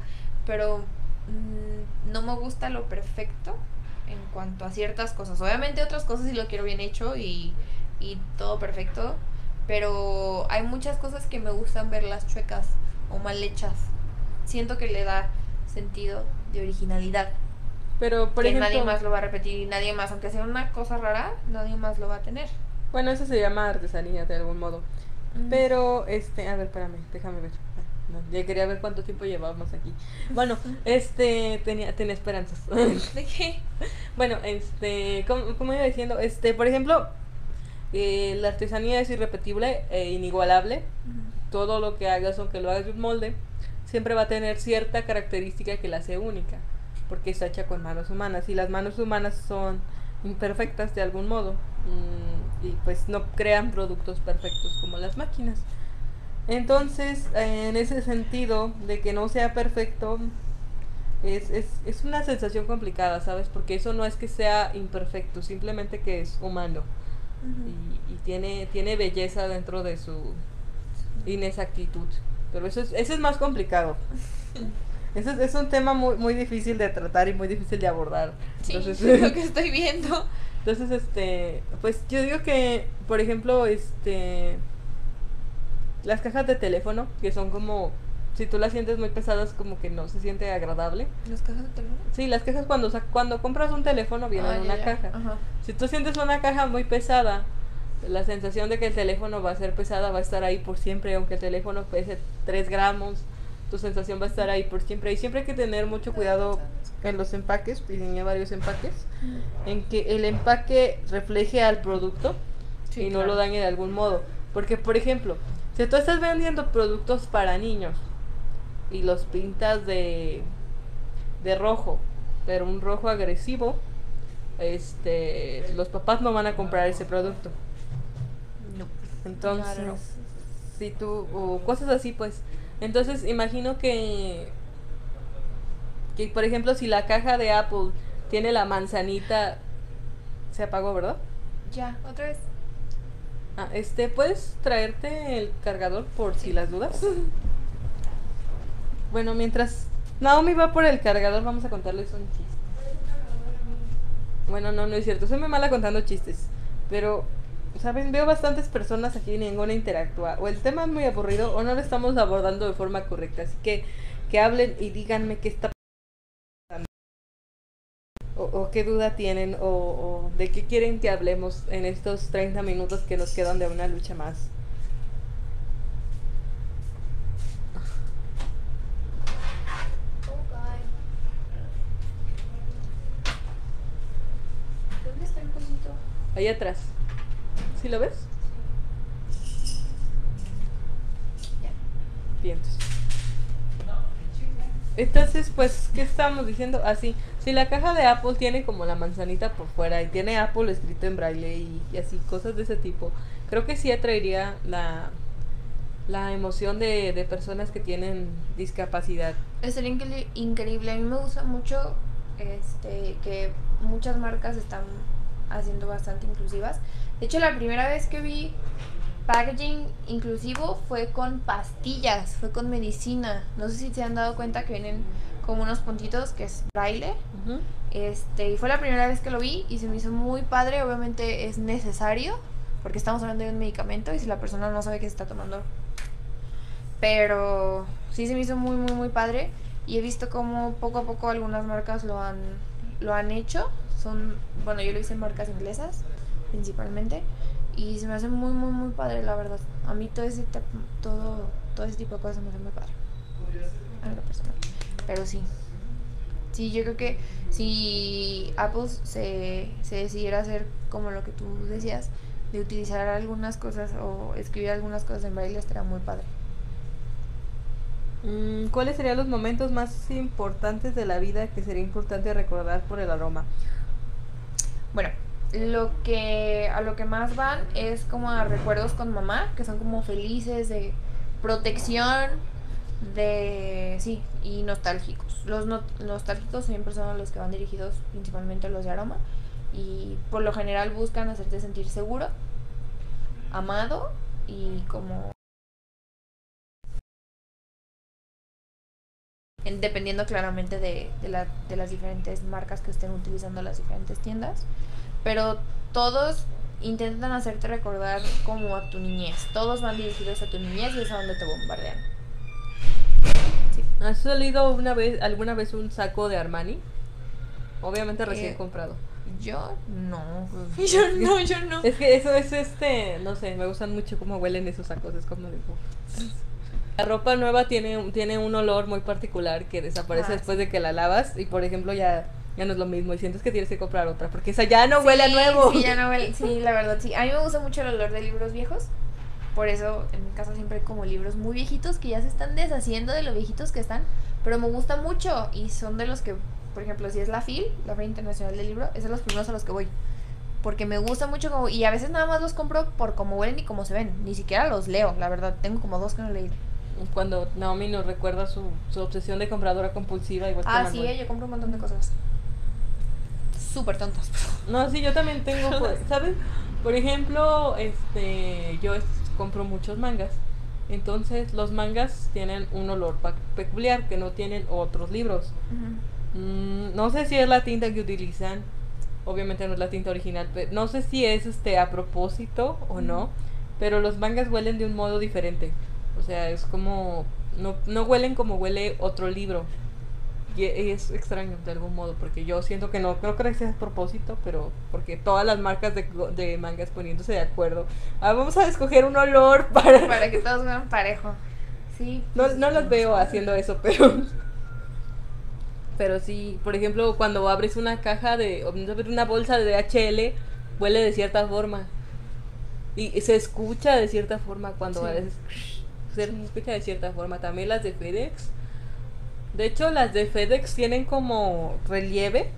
pero mm, no me gusta lo perfecto en cuanto a ciertas cosas. Obviamente otras cosas sí lo quiero bien hecho y, y todo perfecto, pero hay muchas cosas que me gustan verlas chuecas o mal hechas. Siento que le da sentido de originalidad.
pero por
que
ejemplo,
nadie más lo va a repetir y nadie más, aunque sea una cosa rara, nadie más lo va a tener.
bueno, eso se llama artesanía de algún modo. Pero, este, a ver, espérame, déjame ver. Ah, no, ya quería ver cuánto tiempo llevábamos aquí. Bueno, este, tenía, tenía esperanzas.
¿De qué?
bueno, este, como, como iba diciendo, este, por ejemplo, eh, la artesanía es irrepetible e inigualable. Todo lo que hagas, aunque lo hagas de un molde, siempre va a tener cierta característica que la hace única, porque está hecha con manos humanas y las manos humanas son imperfectas de algún modo mm, y pues no crean productos perfectos como las máquinas. Entonces, en ese sentido de que no sea perfecto, es, es, es una sensación complicada, ¿sabes? Porque eso no es que sea imperfecto, simplemente que es humano y, y tiene, tiene belleza dentro de su inexactitud. Pero eso es, eso es más complicado. Eso es, es un tema muy, muy difícil de tratar y muy difícil de abordar.
Sí,
Entonces,
es lo que estoy viendo.
entonces, este, pues yo digo que, por ejemplo, este, las cajas de teléfono, que son como, si tú las sientes muy pesadas, como que no se siente agradable.
¿Las cajas de teléfono?
Sí, las cajas cuando, sa- cuando compras un teléfono vienen
Ah,
en una
ya.
caja. Si tú sientes una caja muy pesada, la sensación de que el teléfono va a ser pesada va a estar ahí por siempre, aunque el teléfono pese 3 gramos, tu sensación va a estar ahí por siempre. Y siempre hay que tener mucho cuidado en los empaques, diseñé varios empaques, en que el empaque refleje al producto
Sí,
y no
claro.
lo dañe de algún modo. Porque, por ejemplo, si tú estás vendiendo productos para niños y los pintas de, de rojo, pero un rojo agresivo, este, los papás no van a comprar ese producto. Entonces,
Claro.
si tú, o cosas así, pues. Entonces, imagino que, que, por ejemplo, si la caja de Apple tiene la manzanita, se apagó, ¿verdad?
Ya, otra vez.
Ah, este, ¿puedes traerte el cargador por si las dudas? Bueno, mientras Naomi va por el cargador, vamos a contarles un chiste. Bueno, no, no es cierto. Soy muy mala contando chistes. Pero, ¿saben? Veo bastantes personas aquí y ninguna interactúa. O el tema es muy aburrido o no lo estamos abordando de forma correcta. Así que, que hablen y díganme qué está pasando. O, o qué duda tienen o, o de qué quieren que hablemos en estos 30 minutos que nos quedan de una lucha más.
¿Dónde está el?
Ahí atrás. ¿Sí lo ves? Vientos. Entonces, pues, ¿qué estábamos diciendo? Así, si la caja de Apple tiene como la manzanita por fuera y tiene Apple escrito en braille y, y así, cosas de ese tipo, creo que sí atraería la, la emoción de, de personas que tienen discapacidad.
Estaría incre- increíble. A mí me gusta mucho este, que muchas marcas están haciendo bastante inclusivas. De hecho, la primera vez que vi packaging inclusivo fue con pastillas, fue con medicina. No sé si se han dado cuenta que vienen como unos puntitos que es braille. Este, y fue la primera vez que lo vi y se me hizo muy padre. Obviamente es necesario porque estamos hablando de un medicamento y si la persona no sabe que se está tomando. Pero sí se me hizo muy, muy, muy padre. Y he visto como poco a poco algunas marcas lo han, lo han hecho. Son, bueno, yo lo hice en marcas inglesas principalmente. Y se me hace muy, muy, muy padre, la verdad. A mí todo ese, todo, todo ese tipo de cosas me hace muy padre. A lo personal. Pero sí. Sí, yo creo que si Apple se, se decidiera hacer como lo que tú decías, de utilizar algunas cosas o escribir algunas cosas en braille, estaría muy padre.
Mm, ¿Cuáles serían los momentos más importantes de la vida que sería importante recordar por el aroma?
Bueno, lo que a lo que más van es como a recuerdos con mamá, que son como felices de protección, de sí, y nostálgicos. Los no- nostálgicos siempre son los que van dirigidos principalmente a los de aroma y por lo general buscan hacerte sentir seguro, amado y como en- dependiendo claramente de, de, la- de las diferentes marcas que estén utilizando las diferentes tiendas, pero todos intentan hacerte recordar como a tu niñez, todos van dirigidos a tu niñez y es a donde te bombardean.
¿Has salido una vez, alguna vez un saco de Armani? Obviamente recién
Eh,
comprado.
Yo no. Yo no, yo no.
Es que eso es este, no sé, me gustan mucho cómo huelen esos sacos, es como de. La ropa nueva tiene, un- tiene un olor muy particular que desaparece
Ah,
después
sí.
de que la lavas y por ejemplo ya, ya no es lo mismo y sientes que tienes que comprar otra porque esa ya no huele a
Sí,
nuevo.
Sí, ya no huele. Sí, la verdad, sí. A mí me gusta mucho el olor de libros viejos. Por eso en mi casa siempre hay como libros muy viejitos que ya se están deshaciendo de lo viejitos que están. Pero me gusta mucho y son de los que, por ejemplo, si es la FIL, la Feria Internacional del Libro, es de los primeros a los que voy. Porque me gusta mucho como, y a veces nada más los compro por cómo huelen y cómo se ven. Ni siquiera los leo, la verdad. Tengo como dos que no he leído.
Cuando Naomi nos recuerda su, su obsesión de compradora compulsiva igual que
Ah, sí,
Manuel.
eh, yo compro un montón de cosas. Súper tontas.
No, sí, yo también tengo, pues, ¿sabes? Por ejemplo, este, yo es- compro muchos mangas. Entonces, los mangas tienen un olor peculiar que no tienen otros libros. Mm, no sé si es la tinta que utilizan. Obviamente no es la tinta original, pero no sé si es este a propósito o no, pero los mangas huelen de un modo diferente. O sea, es como no, no huelen como huele otro libro. Y es extraño de algún modo, porque yo siento que no, no creo que sea a propósito, pero porque todas las marcas de, mangas poniéndose de acuerdo. Ah, vamos a escoger un olor para...
Para que todos vean parejo. Sí.
No,
pues,
no las veo haciendo eso, pero. Pero sí, por ejemplo, cuando abres una caja de. una bolsa de DHL, huele de cierta forma. Y se escucha de cierta forma cuando
Sí.
a veces. Se escucha de cierta forma. También las de FedEx. De hecho, las de FedEx tienen como relieve.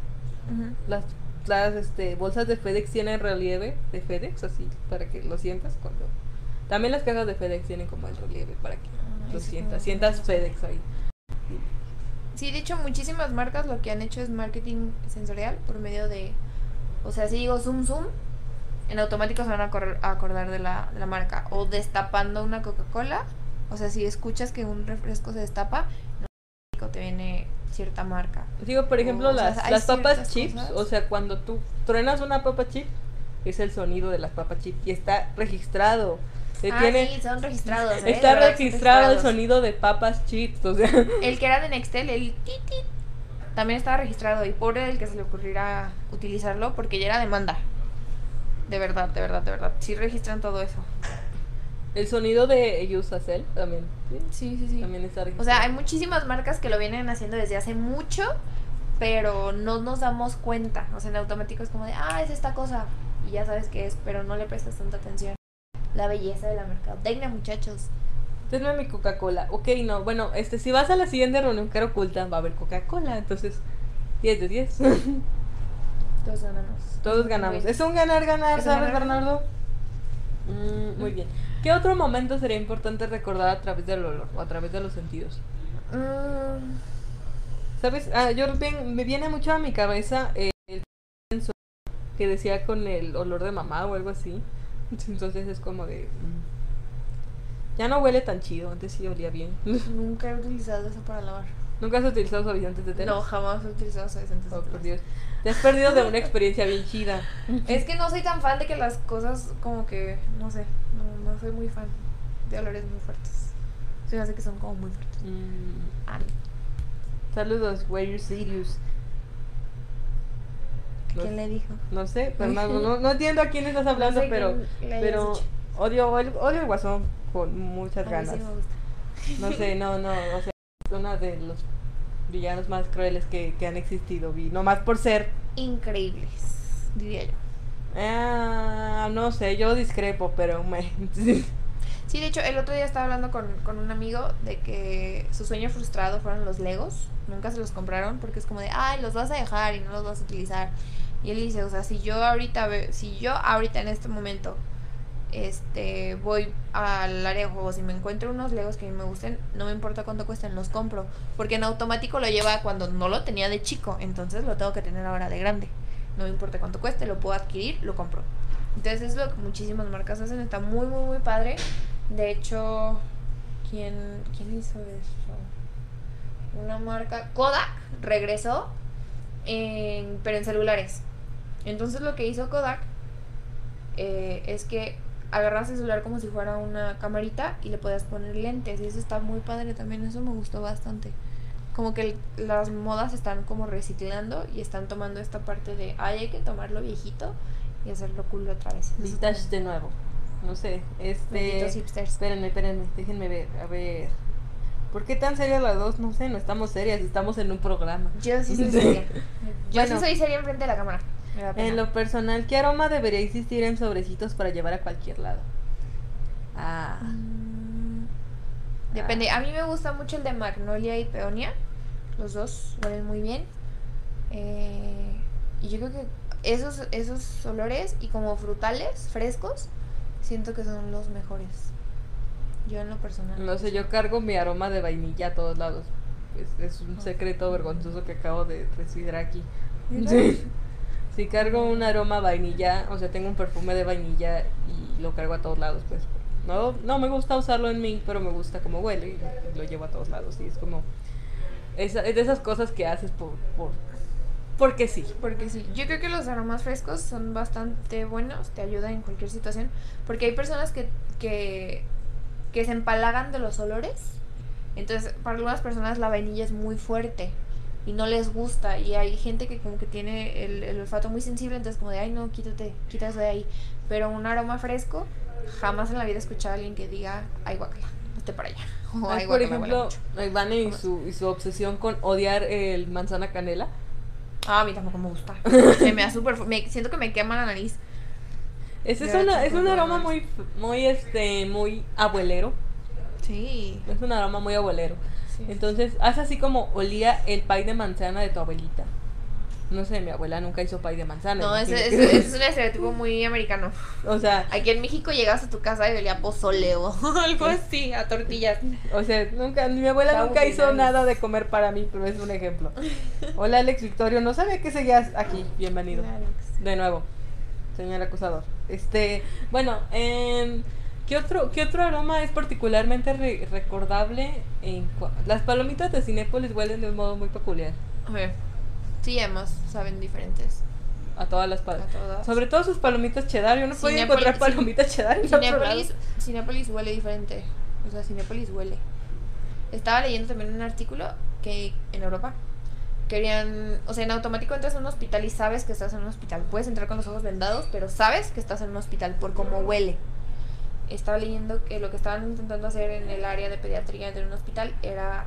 Las, las este, bolsas de FedEx tienen relieve de FedEx, así, para que lo sientas cuando. También las cajas de FedEx tienen como el relieve para que
Ah,
lo sientas. Sientas FedEx ahí.
Sí, de hecho muchísimas marcas lo que han hecho es marketing sensorial por medio de, o sea, si digo zoom zoom, en automático se van a, correr- a acordar de la, de la marca. O destapando una Coca-Cola. O sea, si escuchas que un refresco se destapa, te viene cierta marca.
Digo, por ejemplo,
O sea,
las,
hay
las papas chips,
cosas.
o sea, cuando tú truenas una papa chip, es el sonido de las papas chip y está registrado. Se
ah,
tiene,
sí, son registrados. ¿eh?
Está
verdad
registrado el sonido de papas chips, o sea,
El que era de Nextel, el tit, tit, también estaba registrado. Y pobre el que se le ocurriera utilizarlo porque ya era demanda. De verdad, de verdad, de verdad. Sí registran todo eso.
El sonido de Yusacell también, ¿sí?
Sí, sí, sí.
también está
O sea, hay muchísimas marcas que lo vienen haciendo desde hace mucho, pero no nos damos cuenta. O sea, en automático es como de, ah, es esta cosa. Y ya sabes qué es, pero no le prestas tanta atención. La belleza de la mercadotecnia, muchachos.
Denme mi Coca-Cola. Ok, no, bueno, este, si vas a la siguiente reunión que era oculta, va a haber Coca-Cola, entonces 10 de 10.
Todos ganamos.
Todos ganamos. Es un ganar-ganar, ¿sabes,
ganar-ganar.
Bernardo? Mm, muy bien. ¿Qué otro momento sería importante recordar a través del olor o a través de los sentidos?
Mm,
¿Sabes? Ah, yo bien- me viene mucho a mi cabeza eh, el que decía con el olor de mamá o algo así. Entonces es como de... mm, Ya no huele tan chido, antes sí olía bien.
nunca he utilizado eso para lavar.
¿Nunca has utilizado suavizantes de telas?
No, jamás he utilizado suavizantes.
Oh,
de
por
telas.
Dios. Te has perdido de una experiencia bien chida.
Es que no soy tan fan de que las cosas como que, no sé, no, no soy muy fan de olores muy fuertes. Se me hace que son como muy fuertes.
Mm, Saludos, where you serious. No,
¿Quién le dijo?
no sé, Fernando, no, no entiendo a quién estás hablando,
sé
pero, pero
dicho.
odio, odio el guasón con muchas
A
ganas.
sí me gusta.
No sé, no, no, o sea, es uno de los villanos más crueles que, que han existido, vi, nomás por ser,
Increíbles, diría yo.
ah, no sé, yo discrepo, pero me,
Sí, de hecho, el otro día estaba hablando con, con un amigo de que su sueño frustrado fueron los Legos. Nunca se los compraron porque es como de, ay, los vas a dejar y no los vas a utilizar. Y él dice, o sea, si yo ahorita, si yo ahorita en este momento, este, voy al área de juegos y me encuentro unos Legos que a mí me gusten, no me importa cuánto cuesten, los compro. Porque en automático lo lleva cuando no lo tenía de chico, entonces lo tengo que tener ahora de grande. No me importa cuánto cueste, lo puedo adquirir, lo compro. Entonces es lo que muchísimas marcas hacen, está muy, muy, muy padre. De hecho, ¿quién, quién hizo eso? Una marca, Kodak regresó, en- pero en celulares. Entonces lo que hizo Kodak eh, es que agarras el celular como si fuera una camarita y le podías poner lentes. Y eso está muy padre también, eso me gustó bastante. Como que las modas están como reciclando y están tomando esta parte de, ay, hay que tomarlo viejito y hacerlo cool otra vez.
Vintage de nuevo, no sé, este, espérenme, espérenme, déjenme ver, a ver, ¿por qué tan serias las dos? No sé, no estamos serias, estamos en un programa.
Yo sí soy seria. Yo
Bueno.
sí soy seria enfrente de la cámara.
En lo personal, ¿qué aroma debería existir en sobrecitos para llevar a cualquier lado? Ah,
Mm, Depende. A mí me gusta mucho el de Magnolia y Peonia. Los dos huelen muy bien. Eh, y yo creo que esos, esos olores y como frutales, frescos, siento que son los mejores. Yo en lo personal.
no sé, yo cargo mi aroma de vainilla a todos lados. Es, es un
Ah.
secreto vergonzoso que acabo de recibir aquí. Sí. Si cargo un aroma vainilla, o sea, tengo un perfume de vainilla y lo cargo a todos lados, pues. No, no me gusta usarlo en mí, pero me gusta como huele y lo llevo a todos lados. Y es como. esa- es de esas cosas que haces por. por porque sí.
Porque sí, yo creo que los aromas frescos son bastante buenos, te ayudan en cualquier situación, porque hay personas que, que, que se empalagan de los olores, entonces para algunas personas la vainilla es muy fuerte y no les gusta, y hay gente que como que tiene el, el olfato muy sensible, entonces como de, ay no, quítate, quítate de ahí, pero un aroma fresco, jamás en la vida he escuchado a alguien que diga, ay guacala, vete para allá, o ay
por ejemplo,
mucho".
Vane y su, y su obsesión con odiar el manzana canela.
Ah, a mí tampoco me gusta, se me da súper, siento que me quema la nariz.
Ese es, una, es un aroma muy, muy, este, muy abuelero.
Sí.
Es un aroma muy abuelero.
Sí.
Entonces, haz así como olía el pay de manzana de tu abuelita. No sé, mi abuela nunca hizo pay de manzana.
No, ese,
que-
es un estereotipo muy americano.
o sea,
Aquí en México llegas a tu casa y olía pozole o algo así, a tortillas.
o sea, nunca, mi abuela nunca hizo nada de comer para mí, pero es un ejemplo. Hola Alex Victorio, no sabía que seguías aquí. Bienvenido. De nuevo. señor acusador. Este, bueno, em, ¿qué, otro, ¿qué otro aroma es particularmente re- recordable? En Las palomitas de Cinépolis huelen de un modo muy peculiar
A ver. Sí, además saben diferentes.
a todas las palomitas. Sobre todo sus palomitas cheddar. Yo no podía encontrar
Cin-
palomitas cheddar en.
Cinépolis, Cinépolis huele diferente. O sea, Cinépolis huele. Estaba leyendo también un artículo que en Europa querían, o sea, en automático entras a un hospital y sabes que estás en un hospital. Puedes entrar con los ojos vendados, pero sabes que estás en un hospital por cómo huele. Estaba leyendo que lo que estaban intentando hacer en el área de pediatría de un hospital era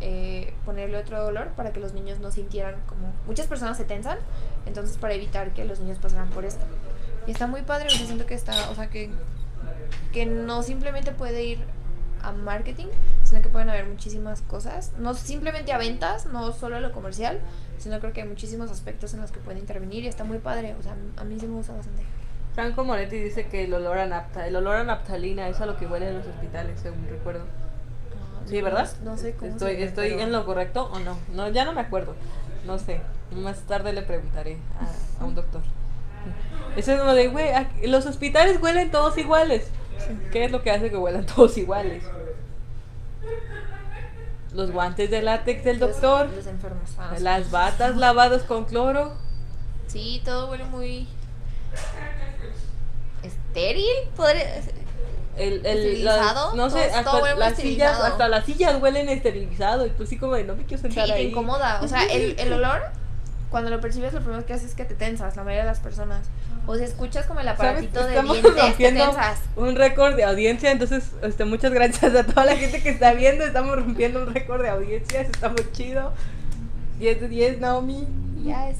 eh, ponerle otro olor para que los niños no sintieran como... Muchas personas se tensan, entonces para evitar que los niños pasaran por esto. Y está muy padre, o sea, siento que está, o sea, que, que no simplemente puede ir a marketing, sino que pueden haber muchísimas cosas, no simplemente a ventas, no solo a lo comercial, sino creo que hay muchísimos aspectos en los que puede intervenir y está muy padre, o sea, a mí sí me gusta bastante.
Franco Moretti dice que el olor a napta, el olor a naptalina es a lo que huele en los hospitales, según recuerdo.
Ah,
Sí, ¿verdad?
No sé cómo
Estoy,
se
en lo correcto o no. No, ya no me acuerdo. No sé. Más tarde le preguntaré a, a un doctor. Eso es como de, güey, los hospitales huelen todos iguales. ¿Qué es lo que hace que huelan todos iguales? Los guantes de látex del
Los-
doctor,
Los, enfermos. ah,
las batas lavadas con cloro.
Sí, todo huele muy... ¿Estéril? ¿Podría
El, el, no sé, hasta
todo
las sillas, hasta las sillas huelen esterilizado y tú sí como de no me quiero
Sí,
sentar
te
ahí.
incomoda. O sea, el, el olor, cuando lo percibes, lo primero que haces es que te tensas, la mayoría de las personas. O si escuchas como el
¿Sabes?
aparatito de dientes, te tensas.
un récord de audiencia, entonces este, muchas gracias a toda la gente que está viendo, estamos rompiendo un récord de audiencias, está muy chido. 10 de 10, Naomi.
Ya es.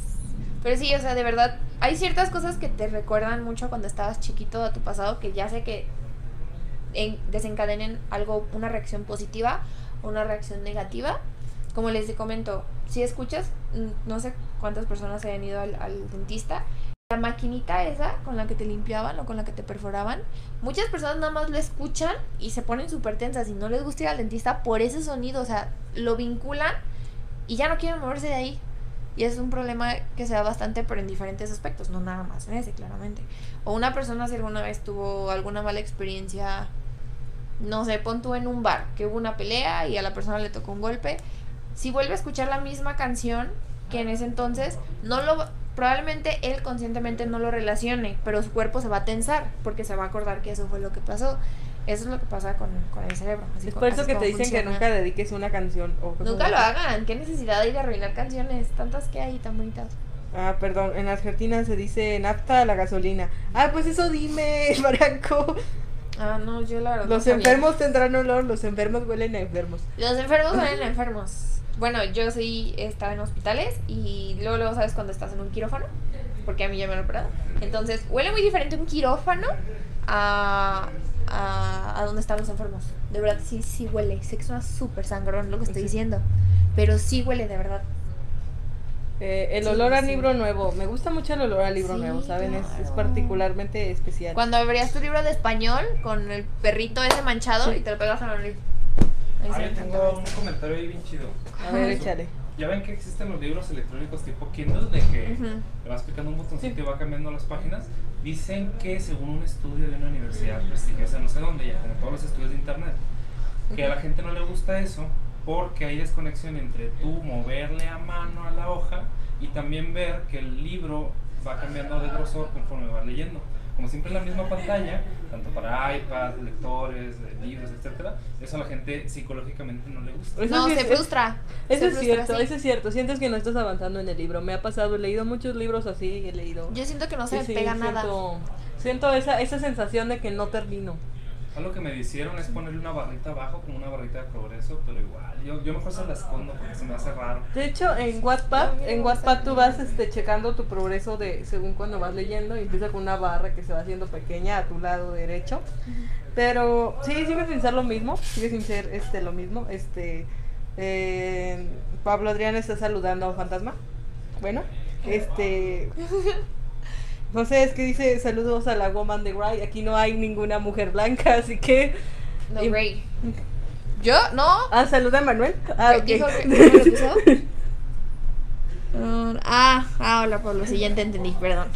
Pero sí, o sea, de verdad, hay ciertas cosas que te recuerdan mucho cuando estabas chiquito a tu pasado que ya sé que en- desencadenen algo, una reacción positiva o una reacción negativa. Como les comento, si escuchas, no sé cuántas personas han ido al, al dentista, la maquinita esa con la que te limpiaban o con la que te perforaban, muchas personas nada más lo escuchan y se ponen súper tensas y no les gusta ir al dentista por ese sonido, o sea, lo vinculan y ya no quieren moverse de ahí. Y es un problema que se da bastante, pero en diferentes aspectos, no nada más en ese, claramente. O una persona si alguna vez tuvo alguna mala experiencia, no sé, pon tú en un bar, que hubo una pelea y a la persona le tocó un golpe, si vuelve a escuchar la misma canción que en ese entonces, no lo probablemente él conscientemente no lo relacione, pero su cuerpo se va a tensar porque se va a acordar que eso fue lo que pasó. Eso es lo que pasa con, con el cerebro. así
Es por eso que te dicen que nunca dediques una canción. O
Nunca lo hagan. ¿Qué necesidad hay de arruinar canciones? Tantas que hay tan bonitas.
Ah, perdón, en Argentina se dice nafta a la gasolina. Ah, pues eso dime, Franco.
Ah, no, yo la verdad.
Los enfermos tendrán olor, los enfermos huelen a enfermos.
Los enfermos huelen a enfermos. Bueno, yo sí he estado en hospitales y luego, luego sabes cuando estás en un quirófano, porque a mí ya me han operado. Entonces, huele muy diferente un quirófano a, a, a donde están los enfermos. De verdad, sí, sí huele. Sé que suena súper sangrón lo que estoy diciendo, pero sí huele de verdad.
Eh, el
Sí,
olor a
sí.
libro nuevo. Me gusta mucho el olor a libro
Sí,
nuevo, ¿saben? Es, es
claro.
particularmente especial.
Cuando abrías tu libro de español con el perrito ese manchado
Sí.
y te lo pegas a la nariz. Ahí
Ah,
sí
yo tengo un comentario ahí bien chido.
A ver, échale.
Ya ven que existen los libros electrónicos tipo Kindle de que
Ujú.
le vas picando un botoncito
Sí.
y va cambiando las páginas. Dicen que según un estudio de una universidad prestigiosa, no sé dónde, ya como todos los estudios de internet, que a la gente no le gusta eso porque hay desconexión entre tú moverle a mano a la hoja y también ver que el libro va cambiando de grosor conforme va leyendo. Como siempre en la misma pantalla, tanto para iPad, lectores, de libros, etcétera, eso a la gente psicológicamente no le gusta.
Eso
No,
sí
se
es-
frustra.
Eso
Se
es
frustra,
cierto,
sí.
eso es cierto. Sientes que no estás avanzando en el libro. Me ha pasado, he leído muchos libros así, he leído.
Yo siento que no se
Sí,
me
sí,
pega nada.
siento, Siento esa, esa sensación de que no termino.
Algo que me hicieron es ponerle una barrita abajo, como una barrita de progreso, pero igual, yo, yo mejor se la escondo porque se me hace raro.
De hecho, en
no
en
gusta.
tú vas este, checando tu progreso de según cuando vas leyendo y empieza con una barra que se va haciendo pequeña a tu lado derecho. Pero sí, sigue sin ser lo mismo, sigue sin ser este lo mismo. Este eh, Pablo Adrián está saludando a un fantasma. Bueno, este no sé, es que dice saludos a la woman de Grey. Aquí no hay ninguna mujer blanca, así que
No,
Y-
Ray. ¿Yo? ¿No?
Ah, saluda a Manuel. Ah, ok.
¿Dijo que- que me lo puso? Mm, ah, ah, hola Pablo, sí, ya te entendí, perdón.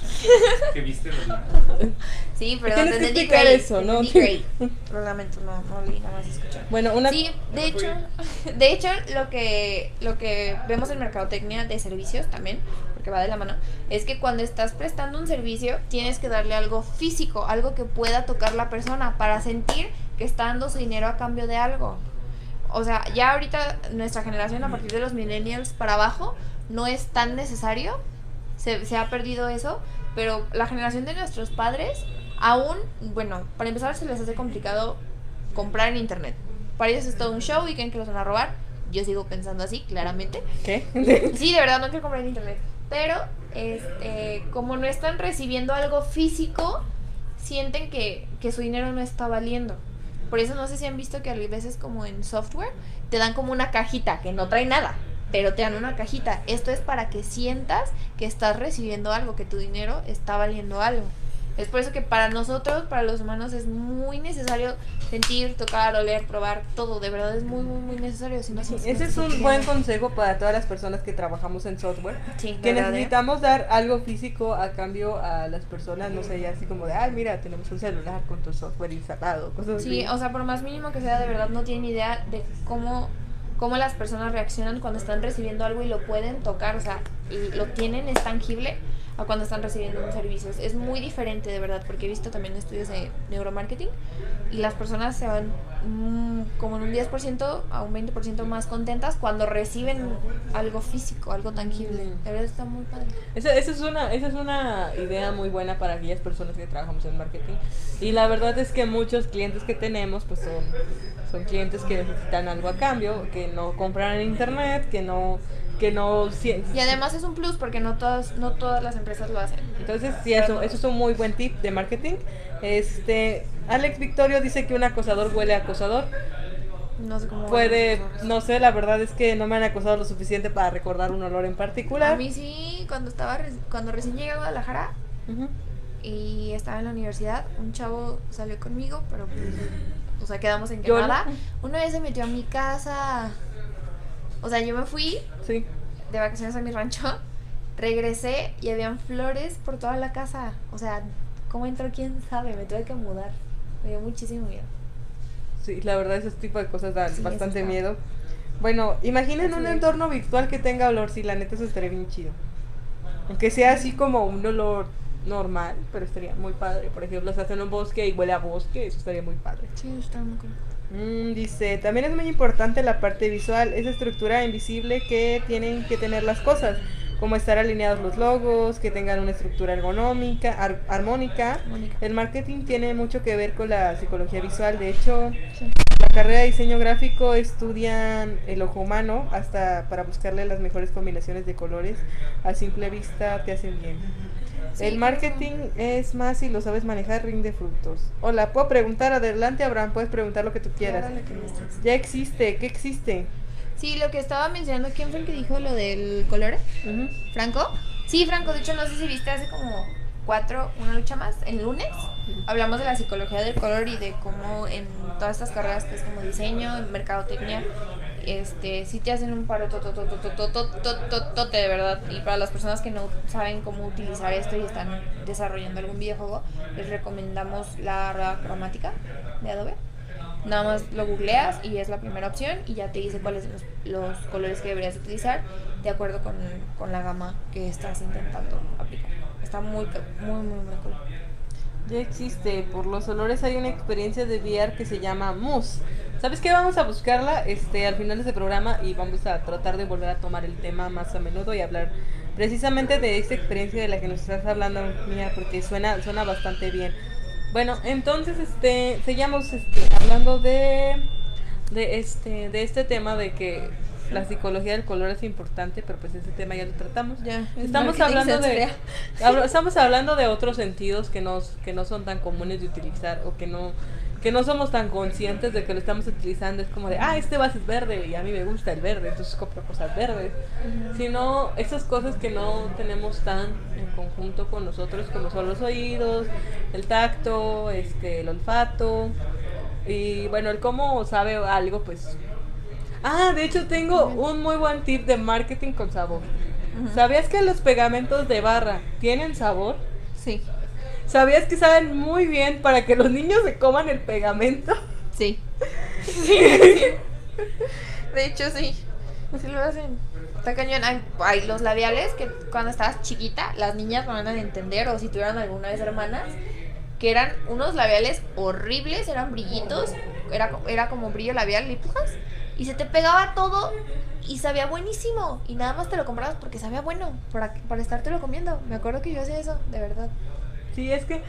Que viste.
Sí, perdón,
Tienes
te
que
entendí
explicar
great,
eso, ¿no?
entendí. Lo lamento, no, no leí, nada más escuché.
Bueno, una
Sí, de hecho, de hecho lo que lo que vemos en mercadotecnia de servicios también, porque va de la mano, es que cuando estás prestando un servicio tienes que darle algo físico, algo que pueda tocar la persona para sentir que está dando su dinero a cambio de algo. O sea, ya ahorita nuestra generación a partir de los millennials para abajo no es tan necesario, se, se ha perdido eso, pero la generación de nuestros padres aún, bueno, para empezar se les hace complicado comprar en internet. Para ellos es todo un show y creen que los van a robar. Yo sigo pensando así, claramente.
¿Qué?
Sí, de verdad no quiero comprar en internet. Pero, este, como no están recibiendo algo físico, sienten que, que su dinero no está valiendo. Por eso no sé si han visto que a veces como en software te dan como una cajita que no trae nada, pero te dan una cajita. Esto es para que sientas que estás recibiendo algo, que tu dinero está valiendo algo. Es por eso que para nosotros, para los humanos, es muy necesario sentir, tocar, oler, probar, todo. De verdad es muy, muy, muy necesario. Si no,
Sí,
se-
ese es un buen consejo para todas las personas que trabajamos en software.
Sí,
Que
¿verdad, eh?
necesitamos dar algo físico a cambio a las personas, no sé, ya así como de, ay, mira, tenemos un celular con tu software instalado, cosas
Sí,
así.
o sea, por más mínimo que sea, de verdad no tienen idea de cómo, cómo las personas reaccionan cuando están recibiendo algo y lo pueden tocar, o sea, y lo tienen, es tangible a cuando están recibiendo un servicio. Es- muy diferente, de verdad, porque he visto también estudios de neuromarketing y las personas se van mm, como en un 10% a un 20% más contentas cuando reciben algo físico, algo tangible. De verdad está muy padre.
Esa, esa es una, esa es una idea muy buena para aquellas personas que trabajamos en marketing. Y la verdad es que muchos clientes que tenemos, pues son, son clientes que necesitan algo a cambio, que no compran en internet, que no, que no si-
Y además es un plus porque no todas, no todas las empresas lo hacen.
Entonces, sí, eso, eso es un muy buen tip de marketing. Este, Alex Victorio dice que un acosador huele a acosador.
No sé cómo.
Puede, no sé, la verdad es que no me han acosado lo suficiente para recordar un olor en particular.
A mí sí, cuando estaba cuando recién llegué a Guadalajara
Ujú.
y estaba en la universidad, un chavo salió conmigo, pero pues, o sea, quedamos en que nada. Una vez se metió a mi casa. O sea, yo me fui
Sí.
de vacaciones a mi rancho, regresé y habían flores por toda la casa. O sea, ¿cómo entró? ¿Quién sabe? Me tuve que mudar. Me dio muchísimo miedo.
Sí, la verdad, ese tipo de cosas dan
Sí,
bastante miedo. Bueno, imaginen un
Sí.
entorno virtual que tenga olor, sí, la neta eso estaría bien chido. Aunque sea así como un olor normal, pero estaría muy padre. Por ejemplo, estás en un bosque y huele a bosque, eso estaría muy padre.
Sí, está muy cool.
Mm, dice, también es muy importante la parte visual, esa estructura invisible que tienen que tener las cosas, como estar alineados los logos, que tengan una estructura ergonómica, ar- armónica.
Mónica.
El marketing tiene mucho que ver con la psicología visual, de hecho,
Sí.
la carrera de diseño gráfico estudian el ojo humano hasta para buscarle las mejores combinaciones de colores, a simple vista te hacen bien.
Sí,
el marketing es más si lo sabes manejar, rinde frutos. Hola, puedo preguntar, adelante Abraham, puedes preguntar lo que tú quieras.
Que
Ya existe, ¿qué existe?
Sí, lo que estaba mencionando, ¿quién fue el que dijo lo del color? ¿Franco? Sí, Franco, de hecho no sé si viste hace como cuatro, una lucha más, el lunes, hablamos de la psicología del color y de cómo en todas estas carreras que es como diseño, mercadotecnia, este, sí te hacen un paro tote de verdad. Y para las personas que no saben cómo utilizar esto y están desarrollando algún videojuego, les recomendamos la rueda cromática de Adobe. Nada más lo googleas y es la primera opción y ya te dice cuáles son los, los colores que deberías utilizar de acuerdo con, con la gama que estás intentando aplicar. Está muy, muy, muy, muy cool.
Ya existe, por los olores hay una experiencia de VR que se llama Mousse. ¿Sabes qué? Vamos a buscarla este, al final de este programa y vamos a tratar de volver a tomar el tema más a menudo y hablar precisamente de esta experiencia de la que nos estás hablando, mía, porque suena, suena bastante bien. Bueno, entonces este, seguimos este, hablando de, de, este, de este tema de que la psicología del color es importante, pero pues ese tema ya lo tratamos.
Ya, es
Estamos hablando de hablo- estamos hablando de otros sentidos que no, que no son tan comunes de utilizar o que no que no somos tan conscientes de que lo estamos utilizando. Es como de, ah, este vaso es verde y a mí me gusta el verde, entonces compro cosas verdes. Sino esas cosas que no tenemos tan en conjunto con nosotros como son los oídos, el tacto, este, el olfato y bueno, el cómo sabe algo, pues. Ah, de hecho tengo un muy buen tip de marketing con sabor. ¿Sabías que los pegamentos de barra tienen sabor?
Sí,
¿Sabías que saben muy bien para que los niños se coman el pegamento?
sí. De hecho, sí. Sí lo hacen. Está cañón. Ay, ay, los labiales que cuando estabas chiquita, las niñas no van a entender, o si tuvieron alguna vez hermanas, que eran unos labiales horribles, eran brillitos, era, era como brillo labial, y pujas, y se te pegaba todo y sabía buenísimo. Y nada más te lo comprabas porque sabía bueno, para, para estártelo comiendo. Me acuerdo que yo hacía eso, de verdad.
Sí, es que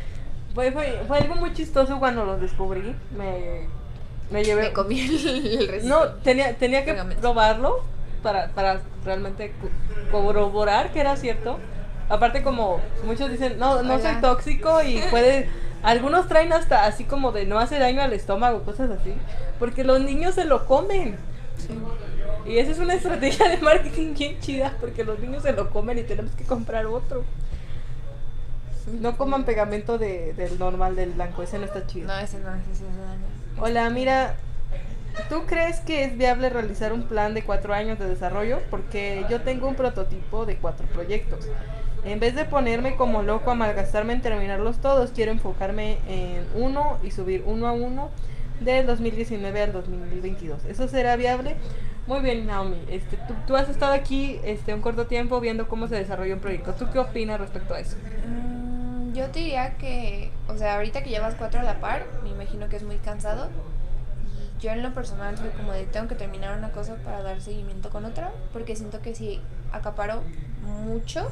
fue, fue, fue algo muy chistoso cuando los descubrí. Me, me llevé...
Me comí el, el resto.
No, tenía, tenía que probarlo para, para realmente co- corroborar que era cierto. Aparte como muchos dicen, no, no soy tóxico y puede... Algunos traen hasta así como de no hace daño al estómago, cosas así. Porque los niños se lo comen. Y esa es una estrategia de marketing bien chida porque los niños se lo comen y tenemos que comprar otro. No coman pegamento de, del normal, del blanco, ese no está chido.
No, ese no, ese hace daño.
Hola, mira, ¿tú crees que es viable realizar un plan de cuatro años de desarrollo? Porque yo tengo un prototipo de cuatro proyectos. En vez de ponerme como loco a malgastarme en terminarlos todos, quiero enfocarme en uno y subir uno a uno del 2019 al 2022. ¿Eso será viable? Muy bien, Naomi. Este, tú, has estado aquí este, un corto tiempo viendo cómo se desarrolla un proyecto. ¿Tú qué opinas respecto a eso?
Mm, Yo te diría que, o sea, ahorita que llevas cuatro a la par, me imagino que es muy cansado. Y yo en lo personal soy como de tengo que terminar una cosa para dar seguimiento con otra, porque siento que si acaparo muchos,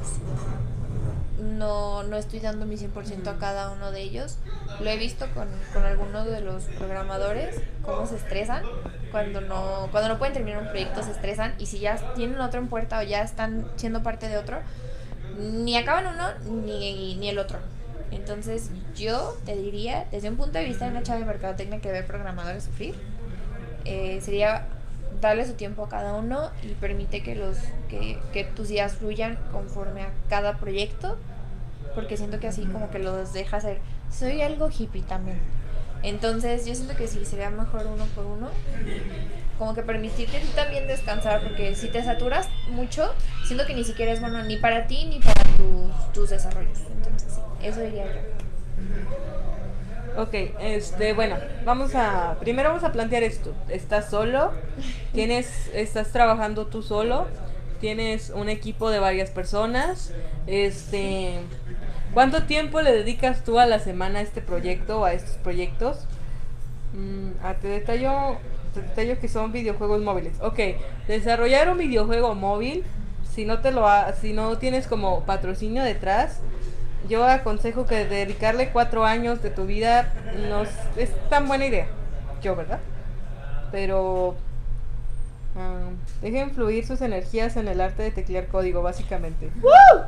no, no estoy dando mi 100% a cada uno de ellos. Lo he visto con, con algunos de los programadores, cómo se estresan. Cuando no, cuando no pueden terminar un proyecto se estresan y si ya tienen otro en puerta o ya están siendo parte de otro, ni acaban uno ni, ni el otro. Entonces yo te diría, desde un punto de vista de una chava de mercadotecnia que ve programadores sufrir, eh, sería darle su tiempo a cada uno y permite que los que, que tus días fluyan conforme a cada proyecto porque siento que así como que los deja hacer soy algo hippie también. Entonces yo siento que sí sería mejor uno por uno. Como que permitirte tú también descansar porque si te saturas mucho siento que ni siquiera es bueno ni para ti ni para tus, tus desarrollos. Entonces sí eso diría yo
Ok, este, bueno, vamos a, primero vamos a plantear esto. ¿Estás solo? ¿Tienes, estás trabajando tú solo? ¿Tienes un equipo de varias personas? Este, ¿cuánto tiempo le dedicas tú a la semana a este proyecto o a estos proyectos? Mm, ah, te detallo, te detallo que son videojuegos móviles. Ok, desarrollar un videojuego móvil, si no te lo, ha- si no tienes como patrocinio detrás, yo aconsejo que dedicarle cuatro años de tu vida no es, tan buena idea. Yo, ¿verdad? Pero ah, dejen fluir sus energías en el arte de teclear código, básicamente.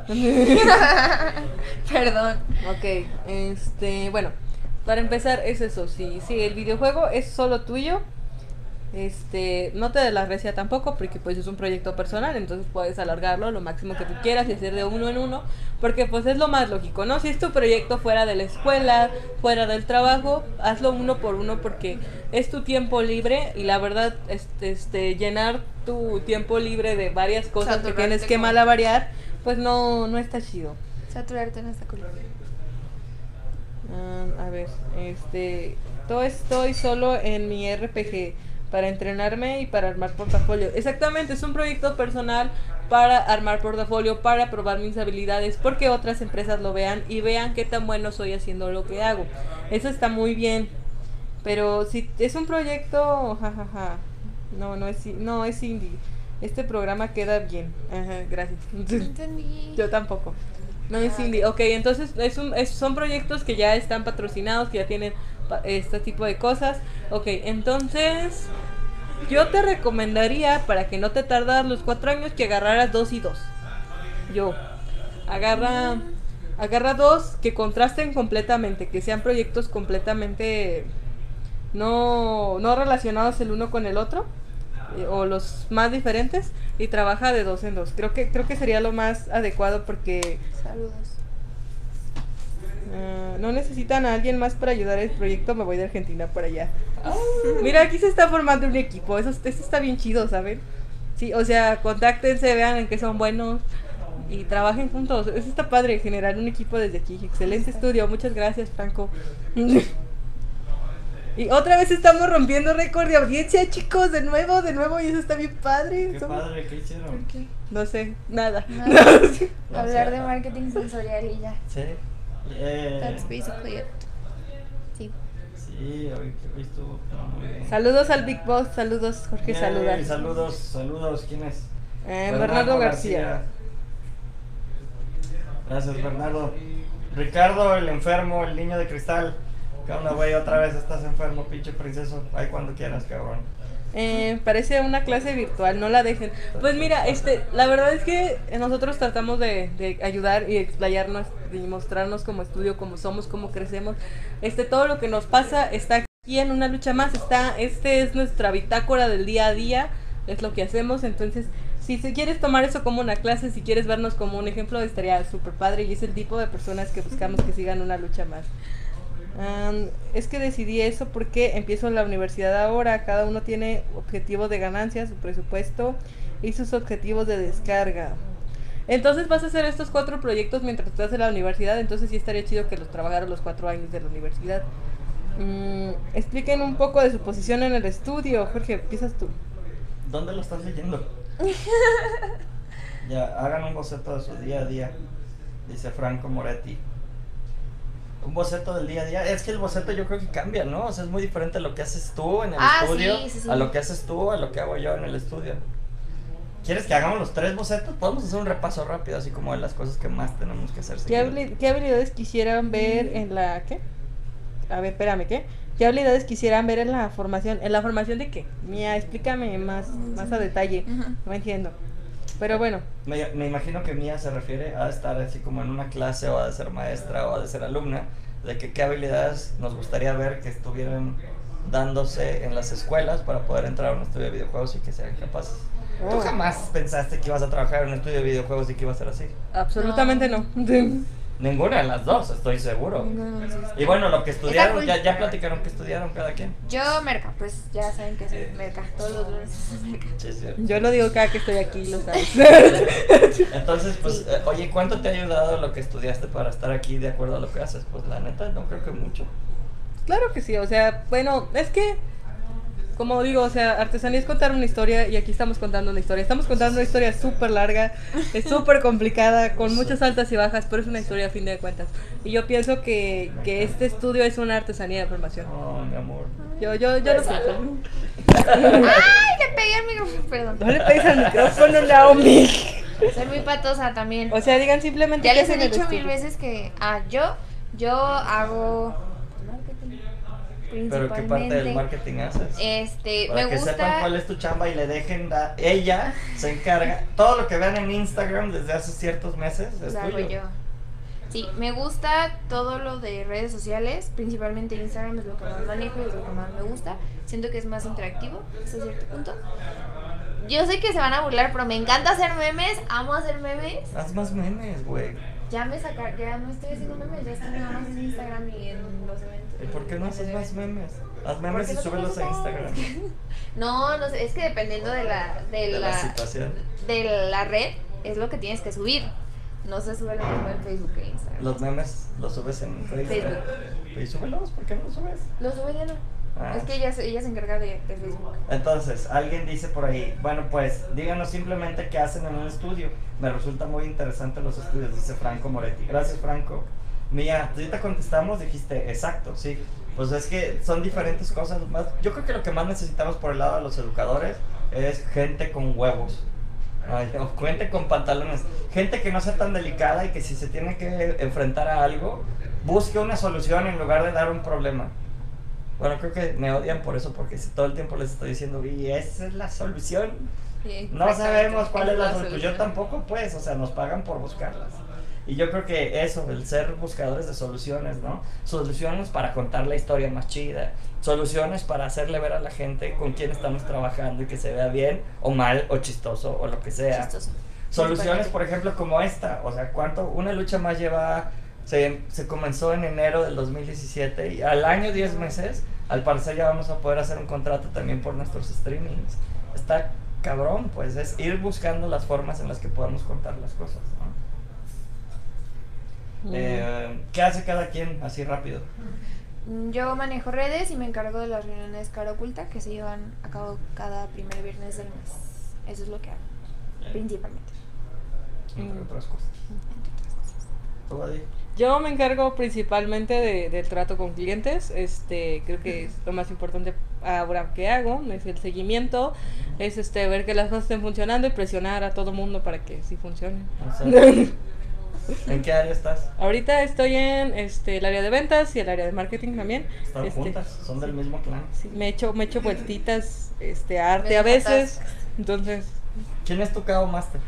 perdón
ok, este, bueno, para empezar es eso. Si, si el videojuego es solo tuyo, este, no te des la recia tampoco, porque pues es un proyecto personal, entonces puedes alargarlo lo máximo que tú quieras y hacer de uno en uno, porque pues es lo más lógico, ¿no? Si es tu proyecto fuera de la escuela, fuera del trabajo, hazlo uno por uno porque es tu tiempo libre y la verdad, este, este llenar tu tiempo libre de varias cosas que tienes que
como-
malabarear, pues no, no está chido.
saturarte en esta cultura
Ah, a ver, este, todo estoy solo en mi RPG para entrenarme y para armar portafolio. Exactamente, es un proyecto personal para armar portafolio, para probar mis habilidades, porque otras empresas lo vean y vean qué tan bueno soy haciendo lo que hago. Eso está muy bien. Pero si es un proyecto, jajaja, no, no es, no es indie. Este programa queda bien. Ajá, gracias.
Entendí
Yo tampoco. No es
Ah,
indie. Ok, entonces es un, es- son proyectos que ya están patrocinados, que ya tienen este tipo de cosas. Ok, entonces yo te recomendaría para que no te tardas los cuatro años que agarraras dos y dos. Yo. Agarra, agarra dos que contrasten completamente, que sean proyectos completamente no, no relacionados el uno con el otro eh, o los más diferentes y trabaja de dos en dos. Creo que creo que sería lo más adecuado porque
saludos
ah, no necesitan a alguien más para ayudar al proyecto. Me voy de Argentina para allá. Mira, aquí se está formando un equipo. Eso, eso está bien chido, ¿saben? Sí, o sea, contáctense, vean en qué son buenos. y trabajen juntos. Eso está padre, generar un equipo desde aquí. Excelente estudio, muchas gracias, Franco. y otra vez estamos rompiendo récord de audiencia, chicos, de nuevo, de nuevo, y eso está bien padre.
Qué
Somos-
padre, ¿qué hicieron?
¿Por qué?
No sé, nada.
Nada.
No
Hablar de marketing sensorial y ya.
Sí. Eh,
That's basically it. Sí.
sí, hoy, hoy estuvo muy bien.
Saludos al Big Boss, saludos, Jorge, saludas.
Saludos, saludos. ¿Quién es?
Eh, Bernardo García.
Gracias, Bernardo. Ricardo, el enfermo, el niño de cristal. ¿Qué onda, güey? Otra vez estás enfermo, pinche princeso. Ahí cuando quieras, cabrón.
Eh, parece una clase virtual, no la dejen. Pues mira, este, la verdad es que nosotros tratamos de, de ayudar y explayarnos y mostrarnos como estudio, como somos, como crecemos. Este, todo lo que nos pasa está aquí en una lucha más. Está, este es nuestra bitácora del día a día, es lo que hacemos. Entonces, si quieres tomar eso como una clase, si quieres vernos como un ejemplo, estaría súper padre y es el tipo de personas que buscamos que sigan una lucha más. Es que decidí eso porque empiezo la universidad ahora, cada uno tiene objetivos de ganancia, su presupuesto y sus objetivos de descarga. Entonces vas a hacer estos cuatro proyectos mientras estás en la universidad, entonces sí estaría chido que los trabajaran los cuatro años de la universidad. Mm, expliquen un poco de su posición en el estudio. Jorge, empiezas tú.
¿Dónde lo estás leyendo? ya, hagan un boceto de su día a día, dice Franco Moretti. Un boceto del día a día. Es que el boceto yo creo que cambia, ¿no? O sea, es muy diferente a lo que haces tú en el
Ah,
estudio,
sí, sí, sí.
a lo que haces tú, a lo que hago yo en el estudio. ¿Quieres que hagamos los tres bocetos? Podemos hacer un repaso rápido, así como de las cosas que más tenemos que hacer.
¿Qué, habili- qué habilidades quisieran ver en la qué? A ver, espérame, ¿qué? ¿Qué habilidades quisieran ver en la formación? ¿En la formación de qué? Mía, explícame más, más a detalle. No entiendo. Pero bueno,
Me, me imagino que Mía se refiere a estar así como en una clase o a ser maestra o a ser alumna, de que qué habilidades nos gustaría ver que estuvieran dándose en las escuelas para poder entrar a un estudio de videojuegos y que sean capaces. ¿Tú
Oh.
jamás pensaste que ibas a trabajar en un estudio de videojuegos y que iba a ser así?
absolutamente no.
Ninguna de las dos, estoy seguro.
De los dos.
Y bueno, lo que estudiaron, ya, ya platicaron que estudiaron cada quien.
Yo, Merca, pues ya saben que soy Merca. Todos los lunes es Merca.
Yo lo digo cada que estoy aquí, lo sabes.
Entonces, pues, eh, oye, ¿cuánto te ha ayudado lo que estudiaste para estar aquí de acuerdo a lo que haces? Pues la neta, no creo que mucho.
claro que sí, o sea, bueno, es que, como digo, o sea, artesanía es contar una historia y aquí estamos contando una historia. Estamos contando una historia súper larga, es súper complicada, con muchas altas y bajas, pero es una historia a fin de cuentas. Y yo pienso que, que este estudio es una artesanía de formación.
Oh, mi amor.
Yo, yo, yo lo pienso.
¡Ay! Le pegué al micrófono, perdón.
No le pegues al micrófono, Naomi.
Soy muy patosa también.
O sea, digan simplemente
Ya les he dicho mil veces que ah, yo, yo hago.
Pero ¿qué parte del marketing haces?
Este,
Para
me
que sepan
gusta.
cuál es tu chamba y le dejen, da- ella se encarga, todo lo que vean en Instagram desde hace ciertos meses es
lo
tuyo.
yo. Sí, me gusta todo lo de redes sociales, principalmente Instagram es lo que más manejo y es lo que más me gusta. Siento que es más interactivo hasta cierto punto. Yo sé que se van a burlar, pero me encanta hacer memes, amo hacer memes.
Haz más memes, güey.
Ya me sacar, ya no estoy haciendo memes, ya estoy nada más en Instagram y en los eventos.
¿Y por qué no haces más memes? Haz memes y
no
súbelos a Instagram.
No, no sé, es que dependiendo de la de,
De la
la,
situación.
de la red es lo que tienes que subir. No se sube lo mismo en Facebook que Instagram.
Los memes los subes en Facebook. Y súbelos, ¿por qué no los subes?
Lo sube Diana.
Ah.
Es que ella, se- ella se encarga de, de Facebook.
Entonces, alguien dice por ahí, bueno, pues díganos simplemente qué hacen en un estudio. Me resulta muy interesante los estudios, dice Franco Moretti. Gracias, Franco. Mía, tú ahorita contestamos, dijiste, exacto, sí. Pues es que son diferentes cosas. Más, yo creo que lo que más necesitamos por el lado de los educadores es gente con huevos. Ay, o gente con pantalones. Gente que no sea tan delicada y que si se tiene que enfrentar a algo, busque una solución en lugar de dar un problema. Bueno, creo que me odian por eso, porque si todo el tiempo les estoy diciendo, y esa es la solución.
Sí,
No sabemos cuál es la solución. Yo tampoco, pues, o sea, nos pagan por buscarlas. Y yo creo que eso, el ser buscadores de soluciones, ¿no? Soluciones para contar la historia más chida. Soluciones para hacerle ver a la gente con quién estamos trabajando y que se vea bien o mal o chistoso o lo que sea.
Chistoso.
Soluciones, por ejemplo, como esta. O sea, ¿cuánto? Una lucha más lleva. Se, se comenzó en enero del 2017 y al año 10 meses, al parecer ya vamos a poder hacer un contrato también por nuestros streamings. Está cabrón, pues es ir buscando las formas en las que podamos contar las cosas, ¿no?
Mm.
Eh, ¿Qué hace cada quien? Así rápido.
Mm, Yo manejo redes y me encargo de las reuniones cara oculta que se llevan a cabo cada primer viernes del mes. Eso es lo que hago, principalmente.
Entre
Mm.
otras cosas.
entre otras cosas.
¿Tú?
Yo me encargo principalmente de, del trato con clientes. Este, creo que es lo más importante ahora que hago, es el seguimiento, es este ver que las cosas estén funcionando y presionar a todo mundo para que sí funcionen.
¿En qué área estás?
Ahorita estoy en este el área de ventas y el área de marketing también.
Están
Este,
juntas, son del mismo clan.
sí, me echo me echo vueltitas este a arte a veces. Entonces,
¿Quién es tu KO Master?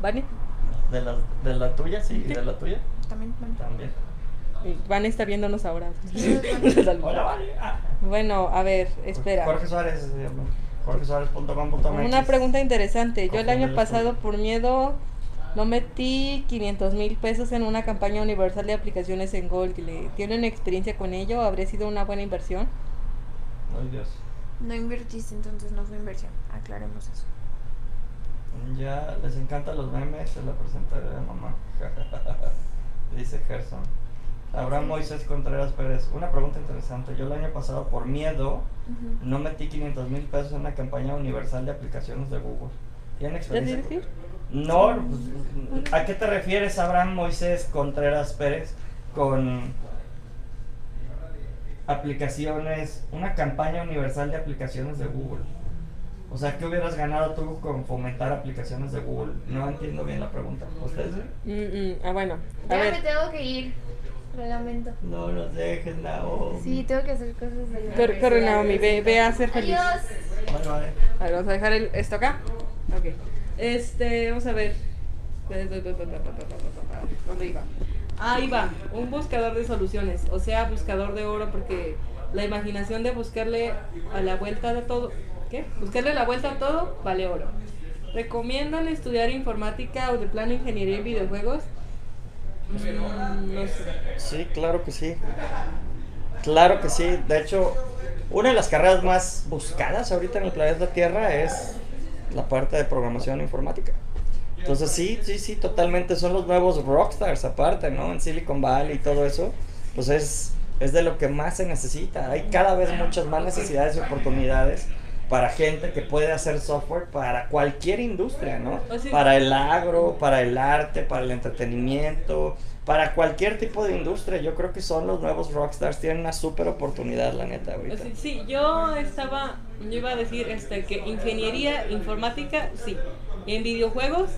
Vani,
¿De la, de la tuya? Sí, ¿de la tuya?
También.
También.
y Vani está viéndonos ahora.
Ah.
bueno, a ver, espera.
Jorge Suárez, llama. jorgesuárez.com.mx
Una pregunta interesante. Yo el año pasado por miedo no metí 500 mil pesos en una campaña universal de aplicaciones en Google. ¿Tienen experiencia con ello? ¿Habría sido una buena inversión?
Ay, Dios.
No invertiste, entonces no fue inversión. Aclaremos eso.
Ya les encantan los memes, se la presentaré de mamá. Dice Gerson. Abraham Moisés Contreras Pérez. Una pregunta interesante. Yo el año pasado, por miedo, no metí 500 mil pesos en una campaña universal de aplicaciones de Google. ¿Tienen
¿Ya
experiencia?
ir?
No, pues, ¿a qué te refieres, Abraham Moisés Contreras Pérez, con aplicaciones, una campaña universal de aplicaciones de Google? O sea, ¿qué hubieras ganado tú con fomentar aplicaciones de Google? No entiendo bien la pregunta. ¿Ustedes?
Mm, mm, ah, bueno. A
Ya me tengo que ir. Lo lamento.
No nos dejes, Naomi.
Sí, tengo que hacer cosas de la
Corre, corre. Naomi, ve, ve a ser feliz.
Adiós.
Vale, vale.
A ver, vamos a dejar el- esto acá. Ok. Este, vamos a ver. ¿Dónde iba? Ahí va, un buscador de soluciones, o sea, buscador de oro, porque la imaginación de buscarle a la vuelta de todo, ¿qué? Buscarle la vuelta a todo vale oro. ¿Recomiendan estudiar informática o de plano ingeniería en videojuegos? Mm, no sé.
Sí, claro que sí. Claro que sí. De hecho, una de las carreras más buscadas ahorita en el planeta Tierra es la parte de programación informática. Entonces sí, sí, sí, totalmente. Son los nuevos rockstars aparte, ¿no? En Silicon Valley y todo eso. Pues es, es de lo que más se necesita. Hay cada vez muchas más necesidades y oportunidades para gente que puede hacer software para cualquier industria, ¿no? Para el agro, para el arte, para el entretenimiento, para cualquier tipo de industria. Yo creo que son los nuevos rockstars. Tienen una súper oportunidad, la neta, ahorita.
Sí, sí, yo estaba, yo iba a decir este que ingeniería informática, sí. En videojuegos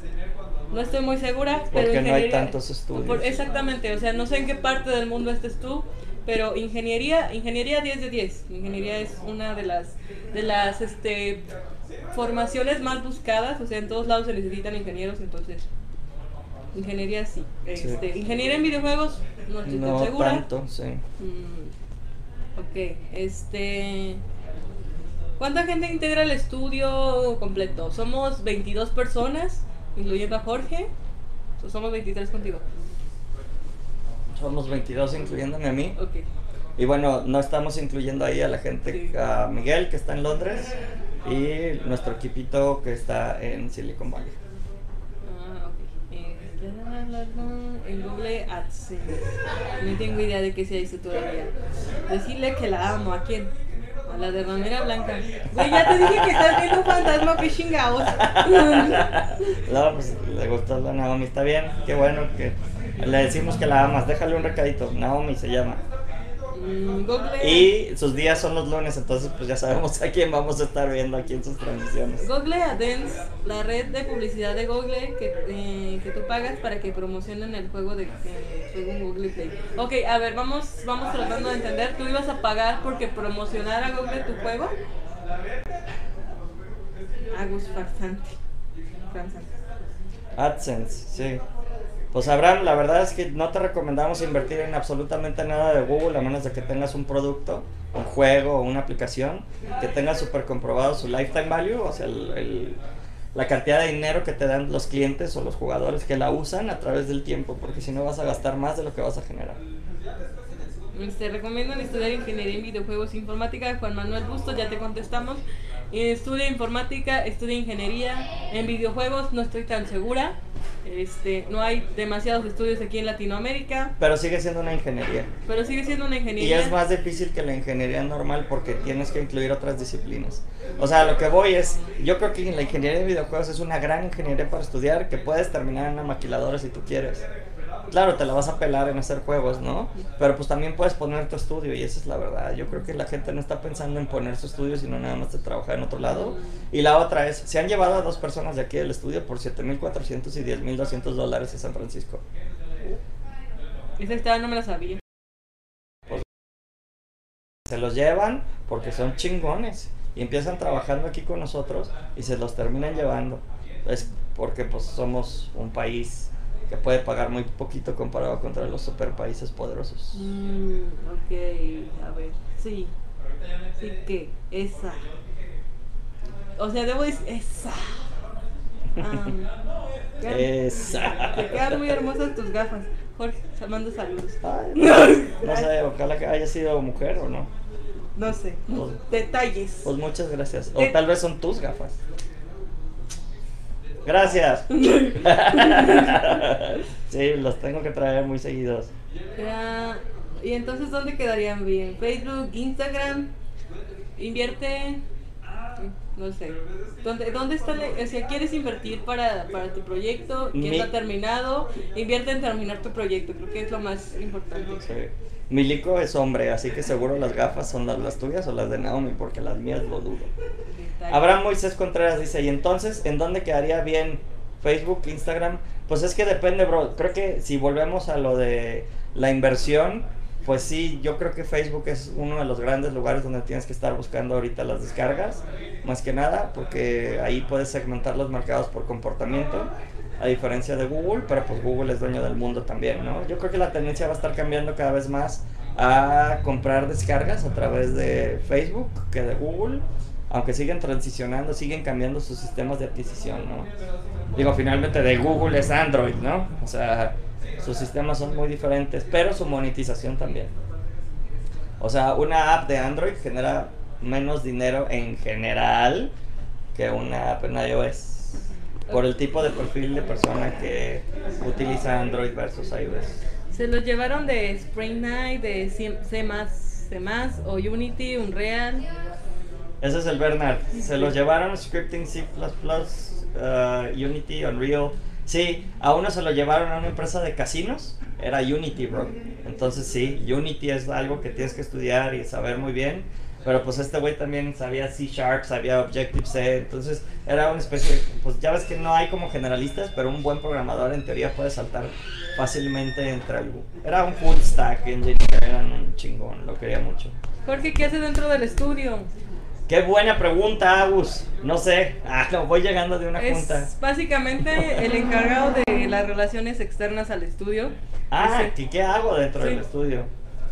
no estoy muy segura, pero
Porque no hay tantos estudios.
por- exactamente, o sea, no sé en qué parte del mundo estés tú, pero ingeniería, ingeniería 10 de 10. Ingeniería es una de las de las este formaciones más buscadas, o sea, en todos lados se necesitan ingenieros, entonces ingeniería sí. Este, ingeniería en videojuegos no estoy
No
segura.
tanto, sí.
Mm, ok, este. ¿Cuánta gente integra el estudio completo? Somos 22 personas, incluyendo a Jorge. Somos 23 contigo.
Somos 22 incluyéndome a mí.
Ok.
Y bueno, no estamos incluyendo ahí a la gente, a Miguel que está en Londres y nuestro equipito que está en Silicon Valley.
Ah, ok. Eh, en Google AdSense. No tengo idea de qué sea eso todavía. Decirle que la amo. ¿A quién? A la de Ramera Blanca. Güey, ya te dije que estás viendo un fantasma, que chingados.
No, pues le gustó la Naomi, está bien, qué bueno que le decimos que la amas, déjale un recadito, Naomi se llama.
Mm, Google.
Y sus días son los lunes, entonces pues ya sabemos a quién vamos a estar viendo aquí en sus transmisiones.
Google AdSense, la red de publicidad de Google que, eh, que tú pagas para que promocionen el juego de eh, juego en Google Play. Ok, a ver, vamos, vamos tratando de entender. ¿Tú ibas a pagar porque promocionara Google tu juego? Agus. Farsante.
AdSense, sí. Pues Abraham, la verdad es que no te recomendamos invertir en absolutamente nada de Google a menos de que tengas un producto, un juego o una aplicación que tenga súper comprobado su lifetime value, o sea, el- la cantidad de dinero que te dan los clientes o los jugadores que la usan a través del tiempo, porque si no vas a gastar más de lo que vas a generar.
Te recomiendan estudiar ingeniería en videojuegos e informática. Juan Manuel Busto, ya te contestamos. Estudia informática, estudia ingeniería. En videojuegos no estoy tan segura. Este, no hay demasiados estudios aquí en Latinoamérica,
Pero sigue siendo una ingeniería.
pero sigue siendo una
Y
ingeniería.
es más difícil que la ingeniería normal porque tienes que incluir otras disciplinas. O sea, lo que voy es, yo creo que la ingeniería de videojuegos es una gran ingeniería para estudiar que puedes terminar en una maquiladora si tú quieres. Claro, te la vas a pelar en hacer juegos, ¿no? Pero pues también puedes poner tu estudio y esa es la verdad. Yo creo que la gente no está pensando en poner su estudio, sino nada más de trabajar en otro lado. Y la otra es, se han llevado a dos personas de aquí del estudio por 7.400 y 10.200 dólares a San Francisco.
Esa estaba no me la sabía.
Se los llevan porque son chingones y empiezan trabajando aquí con nosotros y se los terminan llevando. Es porque pues somos un país que puede pagar muy poquito comparado contra los super países poderosos.
Mm, ok, a ver, sí. Sí que, esa. O sea, debo decir, esa. Quedan-
Esa.
Te quedan muy hermosas tus gafas. Jorge, te mando saludos.
Ay, no sé, ojalá que haya sido mujer o no.
No sé.
Pues-
Detalles.
Pues muchas gracias. O tal vez son tus gafas. Gracias. sí, los tengo que traer muy seguidos.
Ya, Y entonces, ¿dónde quedarían bien? Facebook, Instagram, invierte, no sé. ¿Dónde, dónde está? o sea, ¿quieres invertir para, para tu proyecto? ¿Quién
Mi-
lo ha terminado? Invierte en terminar tu proyecto, creo que es lo más importante.
Sí. Milico es hombre, así que seguro las gafas son las, las tuyas o las de Naomi, porque las mías lo dudo. Abraham Moisés Contreras dice, ¿y entonces en dónde quedaría bien Facebook, Instagram? Pues es que depende, bro. Creo que si volvemos a lo de la inversión, pues sí, yo creo que Facebook es uno de los grandes lugares donde tienes que estar buscando ahorita las descargas, más que nada, porque ahí puedes segmentar los mercados por comportamiento, a diferencia de Google, pero pues Google es dueño del mundo también, ¿no? Yo creo que la tendencia va a estar cambiando cada vez más a comprar descargas a través de Facebook que de Google aunque siguen transicionando, siguen cambiando sus sistemas de adquisición, ¿no? Digo, finalmente de Google es Android, ¿no? O sea, sus sistemas son muy diferentes, pero su monetización también. O sea, una app de Android genera menos dinero en general que una app en iOS. Por el tipo de perfil de persona que utiliza Android versus iOS.
Se los llevaron de Spring Night, de C, C++, C++, o Unity, Unreal.
Ese es el Bernard. Se los llevaron scripting C++, uh, Unity, Unreal. Sí, a uno se lo llevaron a una empresa de casinos. Era Unity, bro. Entonces sí, Unity es algo que tienes que estudiar y saber muy bien. Pero pues este güey también sabía C Sharp, sabía Objective-C. Entonces era una especie de... Pues ya ves que no hay como generalistas, pero un buen programador en teoría puede saltar fácilmente entre algo. Era un full stack engineer, era un chingón, lo quería mucho.
Jorge, ¿qué hace dentro del estudio?
Qué buena pregunta, Agus. No sé. Ah, no, voy llegando de una junta.
Es básicamente el encargado de las relaciones externas al estudio.
Ah, ¿qué, qué hago dentro
Sí.
del estudio?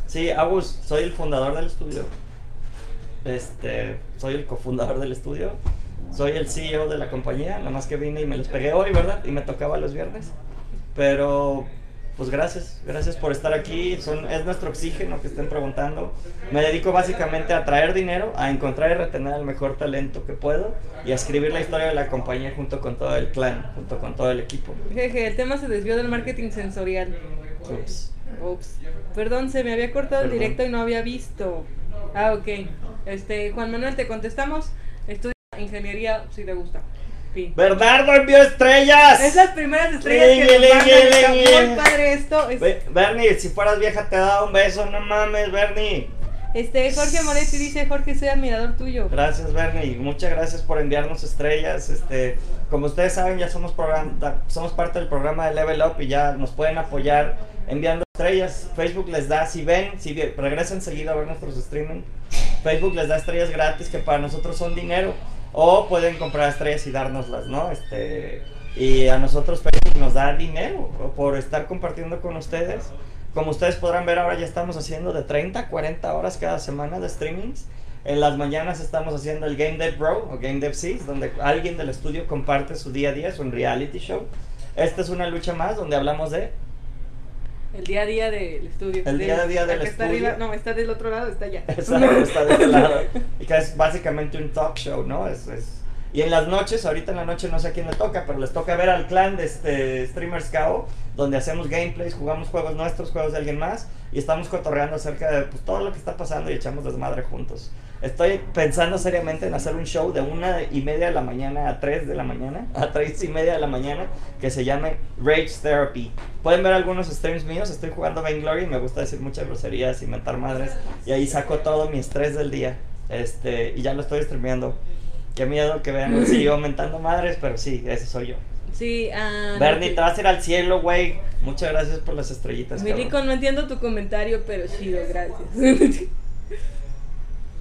Sí, Agus, soy el fundador del estudio. Este, soy el cofundador del estudio. Soy el CEO de la compañía. Nada más que vine y me les pegué hoy, ¿verdad? Y me tocaba los viernes. Pero, pues gracias. Gracias por estar aquí. Son, es nuestro oxígeno que estén preguntando. Me dedico básicamente a traer dinero, a encontrar y retener el mejor talento que puedo y a escribir la historia de la compañía junto con todo el clan, junto con todo el equipo.
Jeje, el tema se desvió del marketing sensorial.
Ups.
Ups. Perdón, se me había cortado el directo y no había visto. Ah, ok. Este, Juan Manuel, te contestamos. Estudia ingeniería si te gusta. Fin.
Bernardo envió estrellas.
Es las primeras estrellas que nos
lingui,
Está
lingui.
muy padre esto. Es-
Be- Bernie, si fueras vieja te daba un beso, no mames, Bernie.
Este, Jorge Moretti dice, Jorge, soy admirador tuyo.
Gracias, Bernie. Muchas gracias por enviarnos estrellas. Este, como ustedes saben, ya somos somos parte del programa de Level Up y ya nos pueden apoyar enviando estrellas. Facebook les da, si ven, si regresan seguido a ver nuestros streaming, Facebook les da estrellas gratis que para nosotros son dinero. O pueden comprar estrellas y dárnoslas, ¿no? Este, y a nosotros Facebook nos da dinero por estar compartiendo con ustedes. Como ustedes podrán ver, ahora ya estamos haciendo de 30 a 40 horas cada semana de streamings. En las mañanas estamos haciendo el Game Dev Bro o Game Dev Seas, donde alguien del estudio comparte su día a día, es un reality show. Esta es una lucha más donde hablamos de
El día a día del estudio.
El día a día del
acá está
estudio.
arriba. No, está del otro lado, está allá.
Exacto, está de este lado. Y que es básicamente un talk show, ¿no? Es, es, Y en las noches, ahorita en la noche no sé a quién le toca, pero les toca ver al clan de este Streamers KO, donde hacemos gameplays, jugamos juegos nuestros, juegos de alguien más, y estamos cotorreando acerca de pues, todo lo que está pasando y echamos desmadre juntos. Estoy pensando seriamente en hacer un show de una y media de la mañana a tres de la mañana, a tres y media de la mañana, que se llame Rage Therapy. Pueden ver algunos streams míos, estoy jugando Vainglory y me gusta decir muchas groserías, inventar madres, y ahí saco todo mi estrés del día. Este, y ya lo estoy streameando. Qué miedo que vean, sigo aumentando madres, pero sí, ese soy yo.
Sí, ah.
Bernie, te vas a ir al cielo, güey. Muchas gracias por las estrellitas.
Milico, no entiendo tu comentario, pero chido, gracias.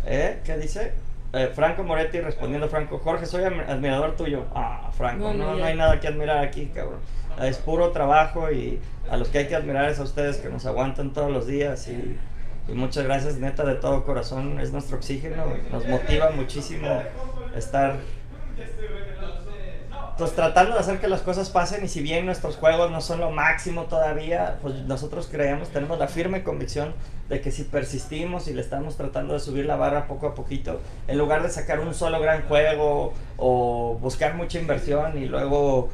¿Eh? ¿Qué dice? Eh, Franco Moretti respondiendo Franco, Jorge, soy admirador tuyo. Ah, Franco,
No, no,
no, no,
ya.
hay nada que admirar aquí, cabrón. Es puro trabajo y a los que hay que admirar es a ustedes que nos aguantan todos los días y, y muchas gracias, neta, de todo corazón. Es nuestro oxígeno, nos motiva muchísimo estar pues tratando de hacer que las cosas pasen y si bien nuestros juegos no son lo máximo todavía, pues nosotros creemos, tenemos la firme convicción de que si persistimos y le estamos tratando de subir la barra poco a poquito, en lugar de sacar un solo gran juego o buscar mucha inversión y luego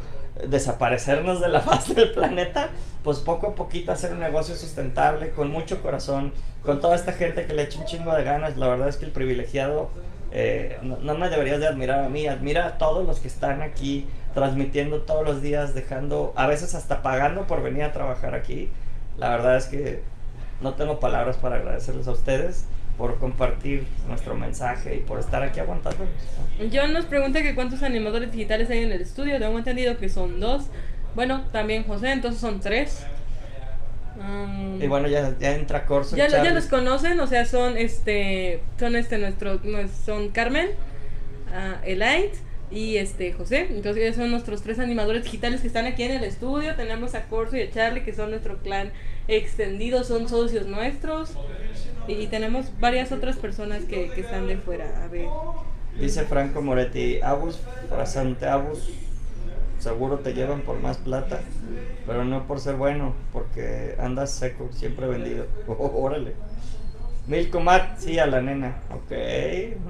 desaparecernos de la faz del planeta, pues poco a poquito hacer un negocio sustentable, con mucho corazón, con toda esta gente que le echa un chingo de ganas, la verdad es que el privilegiado eh, no, me deberías de admirar a mí, admira a todos los que están aquí transmitiendo todos los días, dejando, a veces hasta pagando por venir a trabajar aquí. La verdad es que no tengo palabras para agradecerles a ustedes por compartir nuestro mensaje y por estar aquí aguantándonos.
John nos pregunta que cuántos animadores digitales hay en el estudio. Tengo entendido que son dos. Bueno, también José, entonces son tres. Um,
Y bueno, ya, ya entra Corso.
ya, ya los conocen, o sea, son este, son este nuestro, son Carmen, Elite y este José. Entonces ellos son nuestros tres animadores digitales que están aquí en el estudio. Tenemos a Corso y a Charlie que son nuestro clan extendido, son socios nuestros. Y tenemos varias otras personas que, que están de fuera. A ver.
Dice Franco Moretti, Abus, frasante Abus, seguro te llevan por más plata, pero no por ser bueno, porque andas seco, siempre vendido. órale. Milko sí, a la nena. Ok,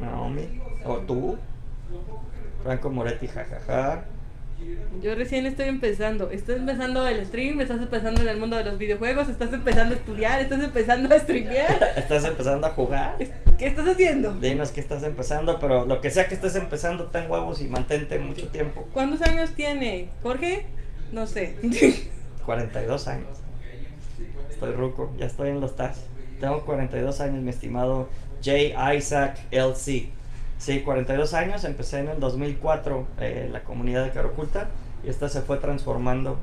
Naomi. ¿O tú? Franco Moretti, jajaja.
Yo recién estoy empezando. Estás empezando el stream, estás empezando en el mundo de los videojuegos, estás empezando a estudiar, estás empezando a streamear.
¿Estás empezando a jugar?
¿Qué estás haciendo?
Dinos que estás empezando, pero lo que sea que estés empezando, ten huevos y mantente mucho tiempo.
¿Cuántos años tiene? ¿Jorge? No sé.
42 años. Estoy ruco, ya estoy en los TAS. Tengo 42 años, mi estimado J. Isaac LC. Sí, 42 años, empecé en el 2004 eh, la comunidad de Caroculta y esta se fue transformando.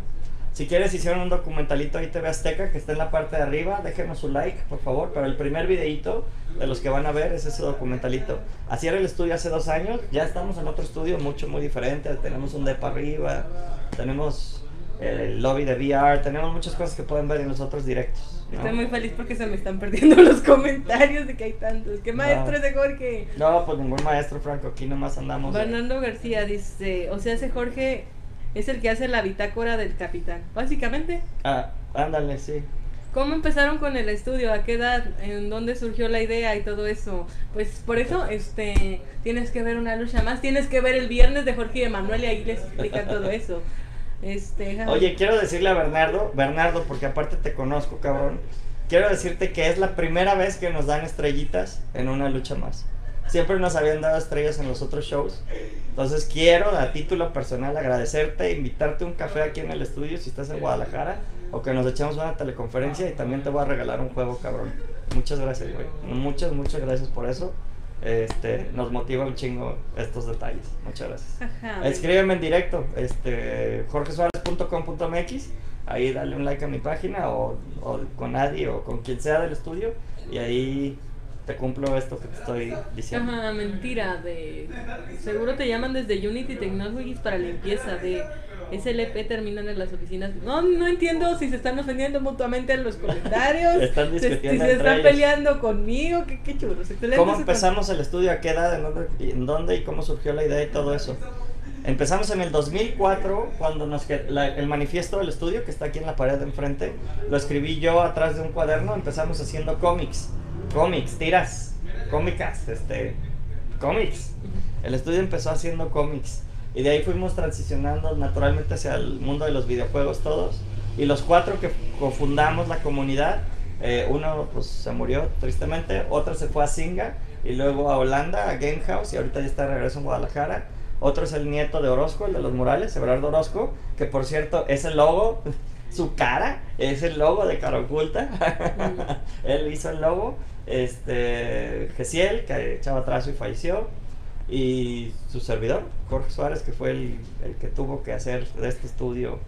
Si quieres, hicieron un documentalito ahí TV Azteca que está en la parte de arriba. Déjenos su like, por favor. Pero el primer videito de los que van a ver es ese documentalito. Así era el estudio hace dos años. Ya estamos en otro estudio mucho, muy diferente. Tenemos un depa arriba. Tenemos el lobby de VR. Tenemos muchas cosas que pueden ver en los otros directos. ¿no?
Estoy muy feliz porque se me están perdiendo los comentarios de que hay tantos. ¿Qué maestro es de Jorge?
No, pues ningún maestro, Franco. Aquí nomás andamos. de-
Bernardo García dice, o sea, ese Jorge es el que hace la bitácora del capitán. Básicamente,
Ah, ándale, sí.
¿cómo empezaron con el estudio? ¿A qué edad? ¿En dónde surgió la idea y todo eso? Pues por eso, este, tienes que ver una lucha más, tienes que ver el viernes de Jorge y Emanuel y ahí les explican todo eso. Este,
Oye, quiero decirle a Bernardo, Bernardo, porque aparte te conozco, cabrón. Quiero decirte que es la primera vez que nos dan estrellitas en una lucha más. Siempre nos habían dado estrellas en los otros shows. Entonces quiero, a título personal, agradecerte, invitarte a un café aquí en el estudio si estás en Guadalajara o que nos echemos una teleconferencia y también te voy a regalar un juego, cabrón. Muchas gracias, güey. Muchas, muchas gracias por eso. Este, nos motiva un chingo estos detalles. Muchas gracias.
Ajá.
Escríbeme en directo, este, jorgesuárez.com.mx, ahí dale un like a mi página o, o con Adi o con quien sea del estudio y ahí te cumplo esto que te estoy diciendo.
Ajá, mentira, de... Seguro te llaman desde Unity Technologies para limpieza, de SLP terminan en las oficinas. No, no entiendo si se están ofendiendo mutuamente en los comentarios.
Están discutiendo
Si se están
ellos.
peleando conmigo, qué, qué chulos.
¿Cómo empezamos el estudio? ¿A qué edad? ¿En dónde, y en dónde y cómo surgió la idea y todo eso? Empezamos en el 2004 cuando nos la- el manifiesto del estudio que está aquí en la pared de enfrente lo escribí yo atrás de un cuaderno. Empezamos haciendo cómics, cómics, tiras, cómicas, este, cómics. El estudio empezó haciendo cómics y de ahí fuimos transicionando naturalmente hacia el mundo de los videojuegos todos. Y los cuatro que cofundamos la comunidad, eh, uno pues se murió tristemente, otro se fue a Singa y luego a Holanda, a Game House y ahorita ya está de regreso en Guadalajara. Otro es el nieto de Orozco, el de los murales, Everardo Orozco, que por cierto es el logo, su cara es el logo de Cara Oculta. Él hizo el logo. Este, Gesiel, que echaba atrás y falleció. Y su servidor, Jorge Suárez, que fue el, el que tuvo que hacer de este estudio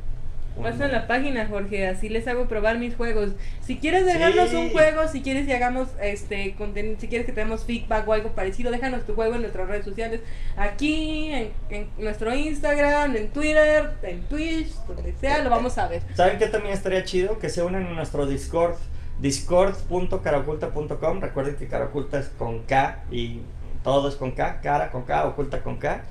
un-
Pasa la página, Jorge, así les hago probar mis juegos. Si quieres dejarnos
Sí.
un juego, si quieres que hagamos este contenido, si quieres que tengamos feedback o algo parecido, déjanos tu juego en nuestras redes sociales. Aquí, en, en nuestro Instagram, en Twitter, en Twitch, donde sea, lo vamos a ver.
¿Saben qué también estaría chido? Que se unan a nuestro Discord, discord.caraoculta.com. Recuerden que cara oculta es con K y todo es con K, cara con K, oculta con K.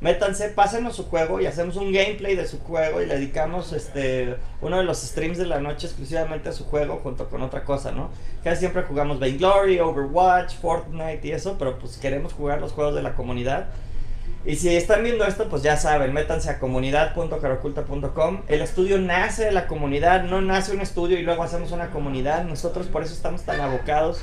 Métanse, pásenos su juego y hacemos un gameplay de su juego y le dedicamos este uno de los streams de la noche exclusivamente a su juego junto con otra cosa, ¿no? Casi siempre jugamos Vainglory, Overwatch, Fortnite y eso, pero pues queremos jugar los juegos de la comunidad. Y si están viendo esto, pues ya saben, métanse a comunidad.caroculta.com. El estudio nace de la comunidad, no nace un estudio y luego hacemos una comunidad. Nosotros por eso estamos tan abocados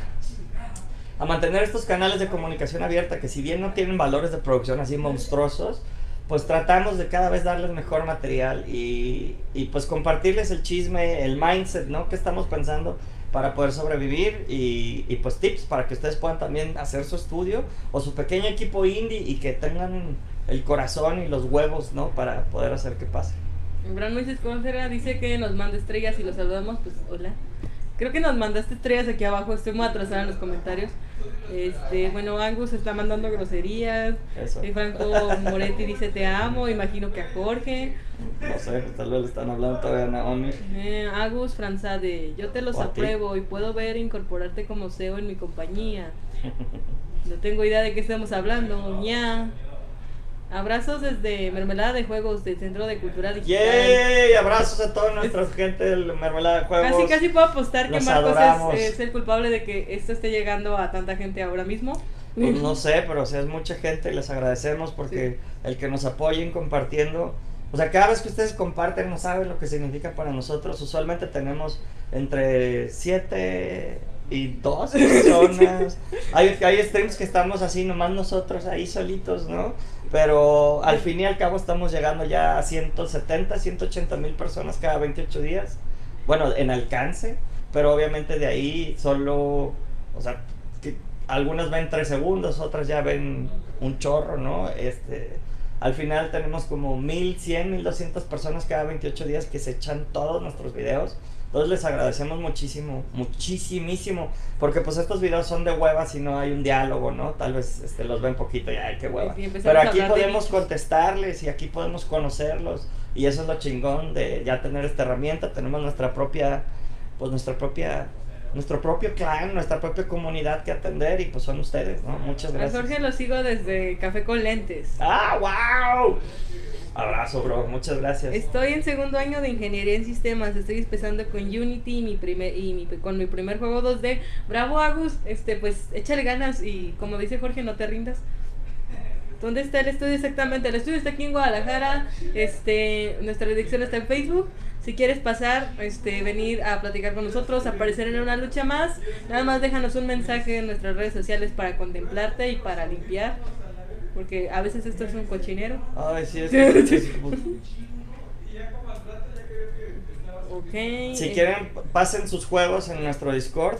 a mantener estos canales de comunicación abierta que si bien no tienen valores de producción así monstruosos, pues tratamos de cada vez darles mejor material y, y pues compartirles el chisme, el mindset, ¿no? Que estamos pensando para poder sobrevivir y, y pues tips para que ustedes puedan también hacer su estudio o su pequeño equipo indie y que tengan el corazón y los huevos, ¿no? Para poder hacer que pase.
Gran Moisés Córcera dice que nos manda estrellas y lo saludamos, pues hola. Creo que nos mandaste estrellas aquí abajo, estoy muy atrasada en los comentarios. Este, bueno, Angus está mandando groserías.
Eso.
Y Franco Moretti dice te amo, imagino que a Jorge.
No sé, tal vez le están hablando todavía a Naomi.
Eh, Agus Franzade, yo te los apruebo y puedo ver incorporarte como CEO en mi compañía. No tengo idea de qué estamos hablando, ña. Abrazos desde Mermelada de Juegos del Centro de Cultura Digital.
¡Yay! Abrazos a toda nuestra gente del Mermelada de Juegos.
Casi, casi puedo apostar que
Los
Marcos
adoramos.
es, es el culpable de que esto esté llegando a tanta gente ahora mismo.
Pues no sé, pero o sea, es mucha gente y les agradecemos porque el que nos apoyen compartiendo. O sea, cada vez que ustedes comparten no saben lo que significa para nosotros. Usualmente tenemos entre 7 y 2 personas. hay, hay streams que estamos así, nomás nosotros ahí solitos, ¿no? Pero al fin y al cabo estamos llegando ya a 170, 180 mil personas cada 28 días. Bueno, en alcance, pero obviamente de ahí solo, o sea, que algunas ven 3 segundos, otras ya ven un chorro, ¿no? Este, al final tenemos como 1100, 1200 personas cada 28 días que se echan todos nuestros videos. Entonces les agradecemos muchísimo, muchísimísimo, porque pues estos videos son de hueva si no hay un diálogo, ¿no? Tal vez este, los ven poquito y ay, qué hueva. Pero
a
aquí podemos contestarles y aquí podemos conocerlos. Y eso es lo chingón de ya tener esta herramienta. Tenemos nuestra propia, pues nuestra propia, nuestro propio clan, nuestra propia comunidad que atender y pues son ustedes, ¿no? Muchas
A
gracias.
Jorge lo sigo desde Café con Lentes.
¡Ah, wow! Abrazo, bro. Muchas gracias.
Estoy en segundo año de ingeniería en sistemas. Estoy empezando con Unity y mi primer y mi- con mi primer juego 2D. Bravo Agus, este pues échale ganas y como dice Jorge, no te rindas. ¿Dónde está el estudio exactamente? El estudio está aquí en Guadalajara. Este, nuestra dirección está en Facebook. Si quieres pasar, este, venir a platicar con nosotros, aparecer en una lucha más, nada más déjanos un mensaje en nuestras redes sociales para contemplarte y para limpiar. Porque a veces esto es un cochinero.
Ay, sí, es que- es-
Ok.
Si quieren, pasen sus juegos en nuestro Discord.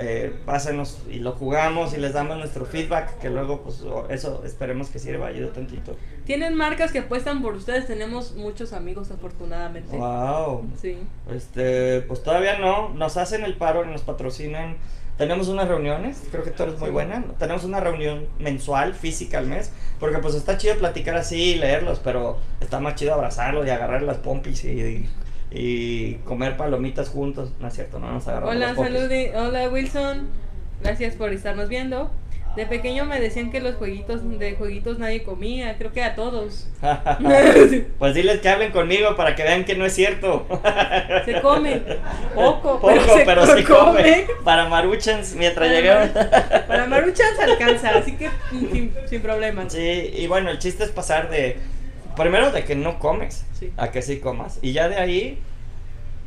Eh, pásenos y lo jugamos y les damos nuestro feedback. Que luego, pues, eso esperemos que sirva, ayude tantito.
Tienen marcas que apuestan por ustedes. Tenemos muchos amigos, afortunadamente.
Wow.
Sí.
Este, pues todavía no. Nos hacen el paro y nos patrocinan. Tenemos unas reuniones, creo que tú eres muy buena. Tenemos una reunión mensual, física al mes. Porque pues está chido platicar así y leerlos, pero está más chido abrazarlos y agarrar las pompis y, y comer palomitas juntos. No es cierto, no nos agarramos
Hola,
las
salud. Hola, Wilson. Gracias por estarnos viendo. De pequeño me decían que los jueguitos de jueguitos nadie comía, creo que a todos.
pues diles que hablen conmigo para que vean que no es cierto.
se come poco,
Poco,
pero, se
pero sí come. Para Maruchans, mientras
Para. Mar- para Maruchan se alcanza, así que sin, sin problemas.
Sí, y bueno, el chiste es pasar de. Primero de que no comes,
Sí.
a que sí comas. Y ya de ahí,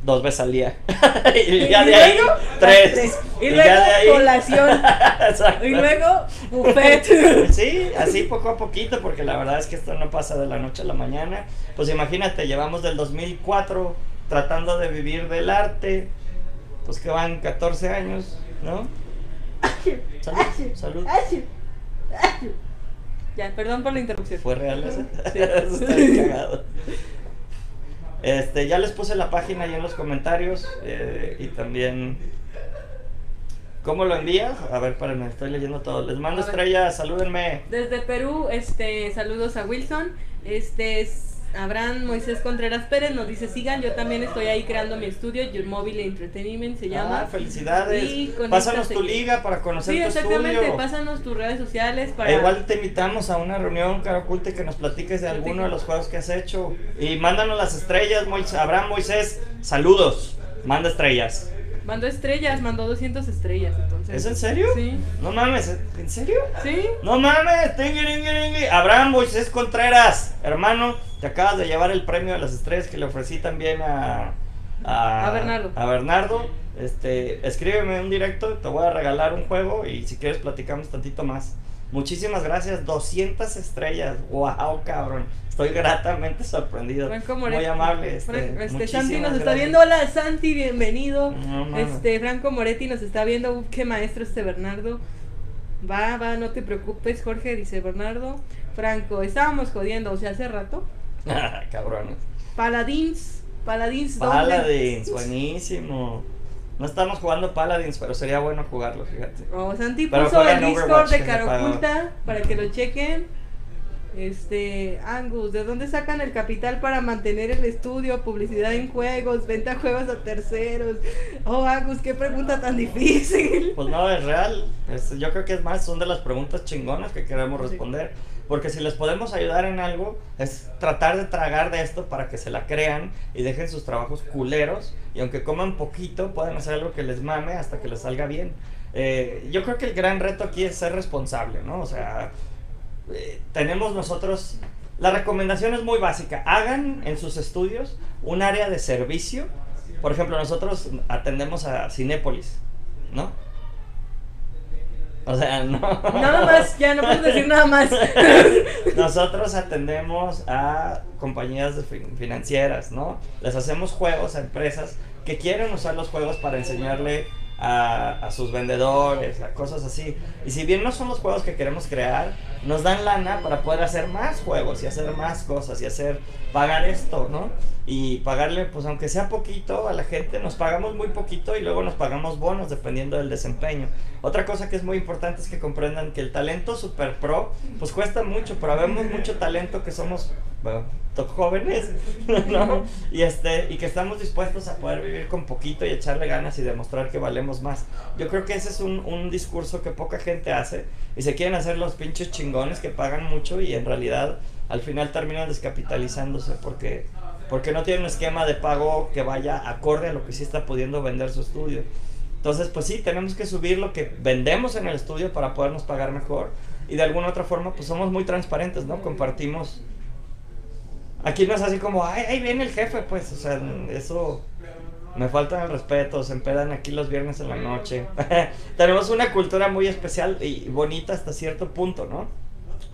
dos veces al día. y ya
Y
de ahí,
luego,
tres.
tres. Y, luego
de ahí-
colación. Y luego buffet.
Sí, así poco a poquito, porque la verdad es que esto no pasa de la noche a la mañana. Pues imagínate, llevamos del 2004 tratando de vivir del arte, pues que van 14 años, ¿no? Salud, salud.
Ya, perdón por la interrupción.
¿Fue real eso?
Sí.
Eso está bien cagado. Este, ya les puse la página ahí en los comentarios eh, y también... ¿Cómo lo envías? A ver, espérenme, estoy leyendo todo. Les mando estrellas, salúdenme.
Desde Perú, este, saludos a Wilson. Este es Abraham Moisés Contreras Pérez nos dice, sigan, yo también estoy ahí creando mi estudio, Your Mobile Entertainment se llama.
Ah, felicidades.
Y
Pásanos tu liga para conocer
Sí,
tu
exactamente,
estudio.
pásanos tus redes sociales para...
E igual te invitamos a una reunión, Caro Oculta, que nos platiques de alguno de los juegos que has hecho. Y mándanos las estrellas, Moisés. Abraham Moisés, saludos. Manda estrellas.
Mandó estrellas, mandó 200 estrellas, entonces.
¿Es en serio?
Sí.
No mames, ¿en serio?
Sí.
No mames. Abraham Moisés Contreras, hermano, te acabas de llevar el premio de las estrellas que le ofrecí también a
A Bernardo.
A Bernardo. Este, escríbeme un directo, te voy a regalar un juego y si quieres platicamos tantito más. Muchísimas gracias, 200 estrellas. Wow, cabrón. Estoy gratamente sorprendido.
Franco
Muy
Moretti.
amable. Este,
este, Santi nos está viendo. Hola Santi, bienvenido.
No
este Franco Moretti nos está viendo. Uh, qué maestro este Bernardo. Va, va, no te preocupes, Jorge, dice Bernardo. Franco, estábamos jodiendo, o sea, hace rato.
Cabrones.
Paladins, Paladins.
Paladins, buenísimo. No estamos jugando Paladins, pero sería bueno jugarlo, fíjate.
Oh, Santi puso el Discord
Overwatch,
de. Caroculta para que lo chequen. Este, Angus, ¿de dónde sacan el capital para mantener el estudio, publicidad en juegos, venta de juegos a terceros? Oh, Angus, qué pregunta tan difícil.
Pues no, es real. Es- yo creo que es más, son de las preguntas chingonas que queremos responder. Porque si les podemos ayudar en algo, es tratar de tragar de esto para que se la crean y dejen sus trabajos culeros. Y aunque coman poquito, puedan hacer algo que les mame hasta que les salga bien. Eh, yo creo que el gran reto aquí es ser responsable, ¿no? O sea, eh, tenemos nosotros... La recomendación es muy básica. Hagan en sus estudios un área de servicio. Por ejemplo, nosotros atendemos a Cinépolis, ¿no? O sea, no.
Nada más, ya no puedo decir nada más.
Nosotros atendemos a compañías financieras, ¿no? Les hacemos juegos a empresas que quieren usar los juegos para enseñarle a, a sus vendedores, a cosas así. Y si bien no son los juegos que queremos crear, nos dan lana para poder hacer más juegos y hacer más cosas y hacer, pagar esto, ¿no? Y pagarle, pues aunque sea poquito a la gente, nos pagamos muy poquito y luego nos pagamos bonos dependiendo del desempeño. Otra cosa que es muy importante es que comprendan que el talento super pro, pues cuesta mucho, pero vemos mucho talento que somos, bueno, top jóvenes, ¿no? Y, este, y que estamos dispuestos a poder vivir con poquito y echarle ganas y demostrar que valemos más. Yo creo que ese es un, un discurso que poca gente hace y se quieren hacer los pinches chingones que pagan mucho y en realidad al final terminan descapitalizándose porque, porque no tienen un esquema de pago que vaya acorde a lo que sí está pudiendo vender su estudio. Entonces, pues sí, tenemos que subir lo que vendemos en el estudio para podernos pagar mejor. Y de alguna otra forma, pues somos muy transparentes, ¿no? Compartimos. Aquí no es así como, ay, ahí viene el jefe, pues, o sea, eso me falta el respeto, se empedan aquí los viernes en la noche. Tenemos una cultura muy especial y bonita hasta cierto punto, ¿no?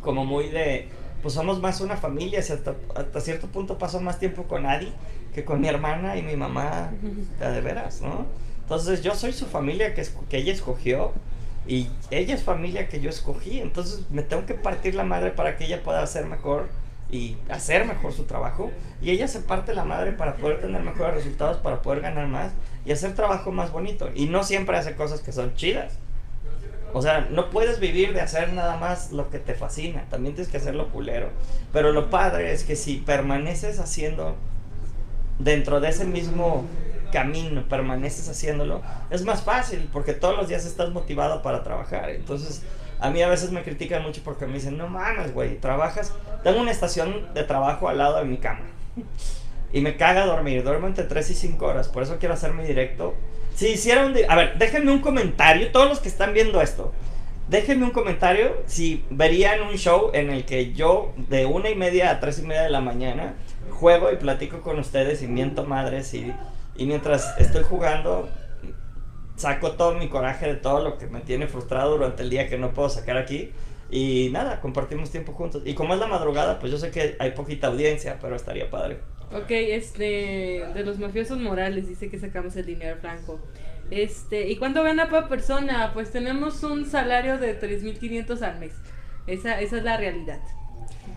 Como muy de, pues somos más una familia, si hasta, hasta cierto punto paso más tiempo con Adi que con mi hermana y mi mamá, de, veras, ¿no? Entonces yo soy su familia que, que ella escogió y ella es familia que yo escogí, entonces me tengo que partir la madre para que ella pueda hacer mejor y hacer mejor su trabajo y ella se parte la madre para poder tener mejores resultados, para poder ganar más y hacer trabajo más bonito y no siempre hace cosas que son chidas. O sea, no puedes vivir de hacer nada más lo que te fascina, también tienes que hacerlo culero. Pero lo padre es que si permaneces haciendo dentro de ese mismo camino, permaneces haciéndolo, es más fácil porque todos los días estás motivado para trabajar. Entonces, A mí a veces me critican mucho porque me dicen, no mames, güey, trabajas. Tengo una estación de trabajo al lado de mi cama. Y me caga dormir. Duermo entre 3 y 5 horas. Por eso quiero hacer mi directo. Si hiciera un... A ver, déjenme un comentario. Todos los que están viendo esto. Déjenme un comentario si verían un show en el que yo de una y media a tres y media de la mañana juego y platico con ustedes y miento madres y, y mientras estoy jugando saco todo mi coraje de todo lo que me tiene frustrado durante el día que no puedo sacar aquí y nada, compartimos tiempo juntos. Y como es la madrugada, pues yo sé que hay poquita audiencia, pero estaría padre.
Ok, este, de los mafiosos morales, dice que sacamos el dinero franco. Este, ¿y cuánto gana por persona? Pues tenemos un salario de 3.500 al mes. Esa, esa es la realidad.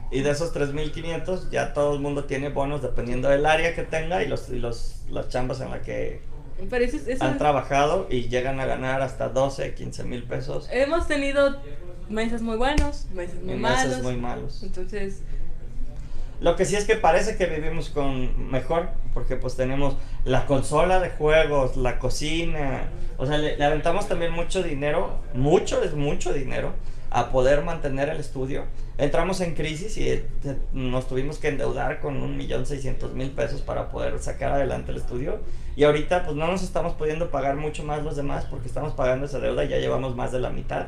Y de esos 3.500 ya todo el mundo tiene bonos dependiendo del área que tenga y, los, y los, las chambas en las que
Pero eso, es- eso
han
es-
trabajado y llegan a ganar hasta 12, 15 mil pesos.
hemos tenido meses muy buenos, meses muy
y
malos.
meses muy malos.
Entonces,
Lo que sí es que parece que vivimos con mejor, porque pues tenemos la consola de juegos, la cocina, o sea, le, le aventamos también mucho dinero, mucho, es mucho dinero, a poder mantener el estudio. Entramos en crisis y eh, nos tuvimos que endeudar con un millón seiscientos mil pesos para poder sacar adelante el estudio. Y ahorita pues no nos estamos pudiendo pagar mucho más los demás porque estamos pagando esa deuda, ya llevamos más de la mitad.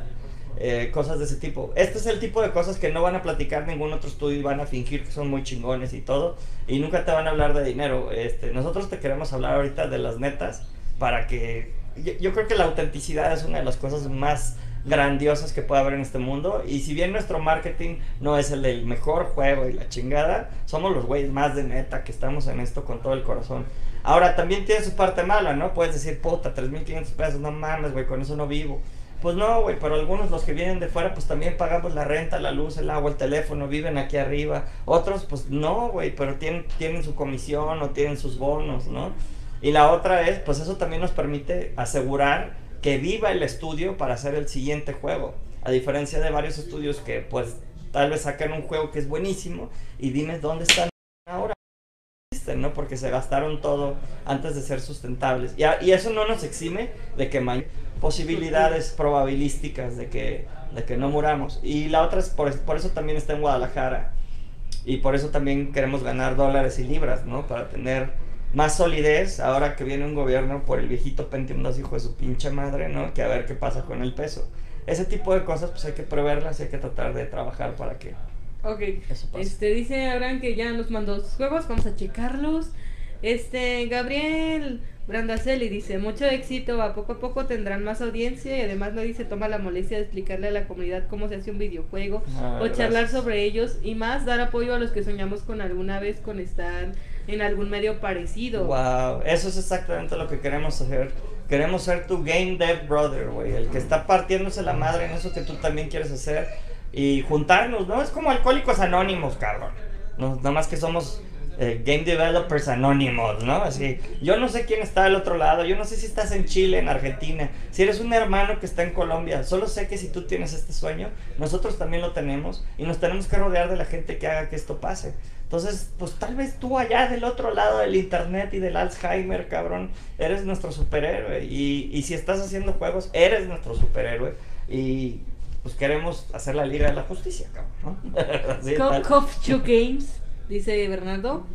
Eh, cosas de ese tipo. Este es el tipo de cosas que no van a platicar ningún otro estudio y van a fingir que son muy chingones y todo. Y nunca te van a hablar de dinero. Este, nosotros te queremos hablar ahorita de las netas para que... Yo, creo que la autenticidad es una de las cosas más grandiosas que puede haber en este mundo. Y si bien nuestro marketing no es el del mejor juego y la chingada, somos los güeyes más de neta que estamos en esto con todo el corazón. Ahora, también tiene su parte mala, ¿no? Puedes decir, puta, 3.500 pesos, no mames, güey, con eso no vivo. Pues no, güey, pero algunos los que vienen de fuera, pues también pagamos la renta, la luz, el agua, el teléfono, viven aquí arriba. Otros, pues no, güey, pero tienen, tienen su comisión o tienen sus bonos, ¿no? Y la otra es, pues eso también nos permite asegurar que viva el estudio para hacer el siguiente juego. A diferencia de varios estudios que, pues, tal vez sacan un juego que es buenísimo y dime dónde están ahora existen, ¿no? Porque se gastaron todo antes de ser sustentables. Y, a- y eso no nos exime de que hay posibilidades probabilísticas de que, de que no muramos. Y la otra es, por, por eso también está en Guadalajara. Y por eso también queremos ganar dólares y libras, ¿no? Para tener más solidez ahora que viene un gobierno por el viejito Pentium 2, hijo de su pinche madre, ¿no? Que a ver qué pasa con el peso. Ese tipo de cosas, pues hay que preverlas y hay que tratar de trabajar para que
ok.
eso pase.
Este, dice Abraham que ya nos mandó sus juegos, vamos a checarlos. Este, Gabriel Brandaceli dice, mucho éxito, a poco a poco tendrán más audiencia y además nadie se toma la molestia de explicarle a la comunidad cómo se hace un videojuego
Ah,
o charlar sobre ellos y más dar apoyo a los que soñamos con alguna vez con estar en algún medio parecido.
Wow, eso es exactamente lo que queremos hacer. Queremos ser tu game dev brother, güey, el que está partiéndose la madre en eso que tú también quieres hacer y juntarnos, ¿no? Es como alcohólicos anónimos, cabrón. No, nada más que somos eh, game developers anónimos, ¿no? Así, yo no sé quién está al otro lado, yo no sé si estás en Chile, en Argentina, si eres un hermano que está en Colombia, solo sé que si tú tienes este sueño, nosotros también lo tenemos y nos tenemos que rodear de la gente que haga que esto pase. Entonces, pues tal vez tú allá del otro lado del internet y del Alzheimer, cabrón, eres nuestro superhéroe. Y, y si estás haciendo juegos, eres nuestro superhéroe. Y pues queremos hacer la Liga de la Justicia, cabrón. ¿no? Así,
Co-
tal.
Cof Chu Games, dice Bernardo.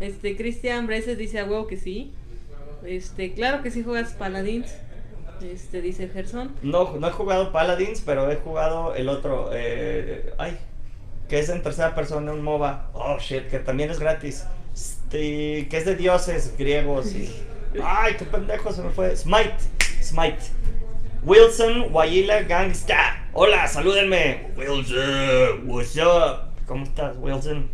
Este, Cristian Breses dice a huevo que sí. Este, claro que sí juegas Paladins. Este, dice Gerson.
No, no he jugado Paladins, pero he jugado el otro. eh, ay, que es en tercera persona, un MOBA. Oh shit, que también es gratis. Este, que es de dioses griegos y. Ay, qué pendejo se me fue. Smite, Smite. Wilson Wayila Gangsta. Hola, salúdenme. Wilson, what's up? ¿Cómo estás, Wilson?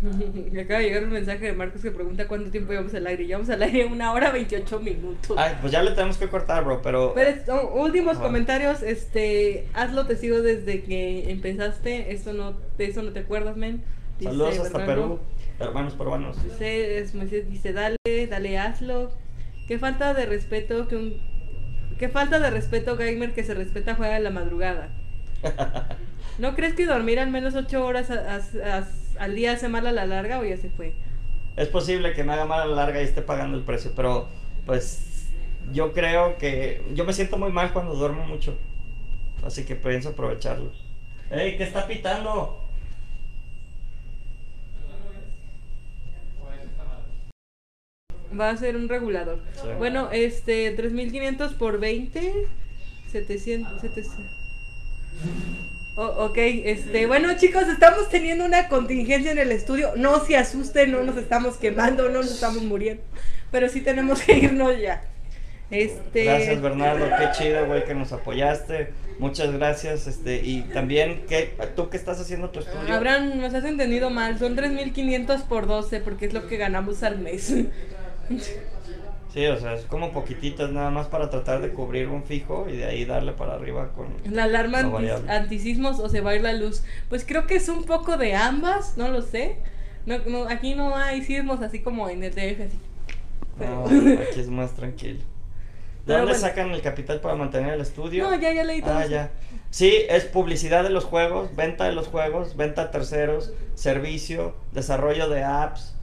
Me acaba de llegar un mensaje de Marcos que pregunta cuánto tiempo llevamos al aire. Llevamos al aire una hora 28 minutos.
Ay, pues ya le tenemos que cortar, bro, pero.
Pero oh, últimos
Ajá.
comentarios, este, hazlo te sigo desde que empezaste, esto no, de eso no te acuerdas, men. Dice
Saludos hasta
Bernardo.
Perú, hermanos peruanos.
Dice, es- dice, dale, dale, hazlo. Qué falta de respeto que un... Qué falta de respeto, gamer, que se respeta juega en la madrugada. ¿No crees que dormir al menos 8 horas a- a- a- al día hace mal a la larga o ya se fue?
Es posible que me haga mal a la larga y esté pagando el precio, pero pues yo creo que yo me siento muy mal cuando duermo mucho. así que pienso aprovecharlo. ¡Ey, qué está pitando!
Va a ser un regulador.
Sí.
Bueno, este, 3500 por 20, 700, 700. Oh, ok, este, bueno chicos, estamos teniendo una contingencia en el estudio. No se asusten, no nos estamos quemando, no nos estamos muriendo. Pero sí tenemos que irnos ya. Este.
Gracias Bernardo, qué chido, güey, que nos apoyaste. Muchas gracias, este, y también, ¿qué, ¿tú qué estás haciendo tu estudio?
Abraham, nos has entendido mal. Son 3500 por 12 porque es lo que ganamos al mes.
Sí, o sea, es como poquititas nada más para tratar de cubrir un fijo y de ahí darle para arriba con...
La alarma anti- antisismos o se va a ir la luz. Pues creo que es un poco de ambas, no lo sé. No, no, aquí no hay sismos así como en el DF. Así.
No, aquí es más tranquilo. ¿De dónde
bueno.
sacan el capital para mantener el estudio?
No, ya, ya leí todo.
Ah,
eso.
ya. Sí, es publicidad de los juegos, venta de los juegos, venta a terceros, servicio, desarrollo de apps,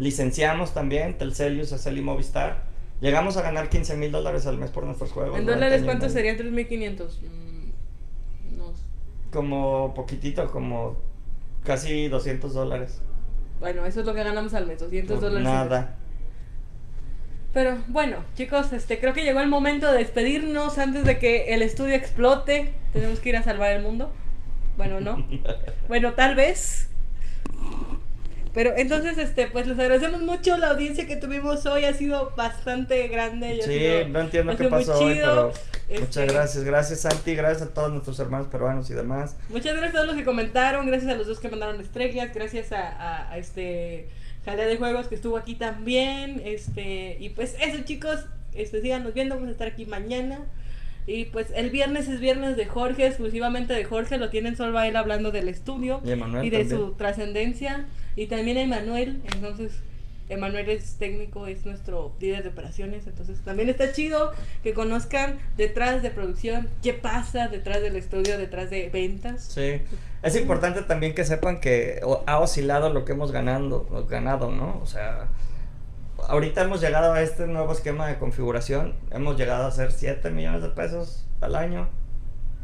licenciamos también, Telcel, Usacell y Movistar. Llegamos a ganar 15 mil dólares al mes por nuestros juegos.
En dólares, ¿cuánto
medio.
serían 3500? Mm, no.
Como poquitito, como casi 200 dólares.
Bueno, eso es lo que ganamos al mes, 200
Por
dólares.
Nada.
Pero bueno, chicos, este creo que llegó el momento de despedirnos antes de que el estudio explote. Tenemos que ir a salvar el mundo. Bueno, no. Bueno, tal vez. Pero entonces, este, pues les agradecemos mucho la audiencia que tuvimos hoy. Ha sido bastante grande.
Sí,
sido-
no entiendo qué pasó hoy, pero muchas
Este,
gracias. Gracias Santi, gracias a todos nuestros hermanos peruanos y demás.
Muchas gracias a todos los que comentaron, gracias a los dos que mandaron estrellas, gracias a, a- a este Jalea de Juegos que estuvo aquí también, este, y pues eso chicos, este, síganos viendo, vamos a estar aquí mañana, y pues el viernes es viernes de Jorge, exclusivamente de Jorge, lo tienen solo a él hablando del estudio
Y
de
también.
su trascendencia, y también a Emanuel, entonces... Emanuel es técnico, es nuestro líder de operaciones, entonces también está chido que conozcan detrás de producción qué pasa detrás del estudio, detrás de ventas.
Sí. Es importante también que sepan que ha oscilado lo que hemos ganando, o ganado, ¿no? O sea, ahorita hemos llegado a este nuevo esquema de configuración, hemos llegado a hacer 7 millones de pesos al año,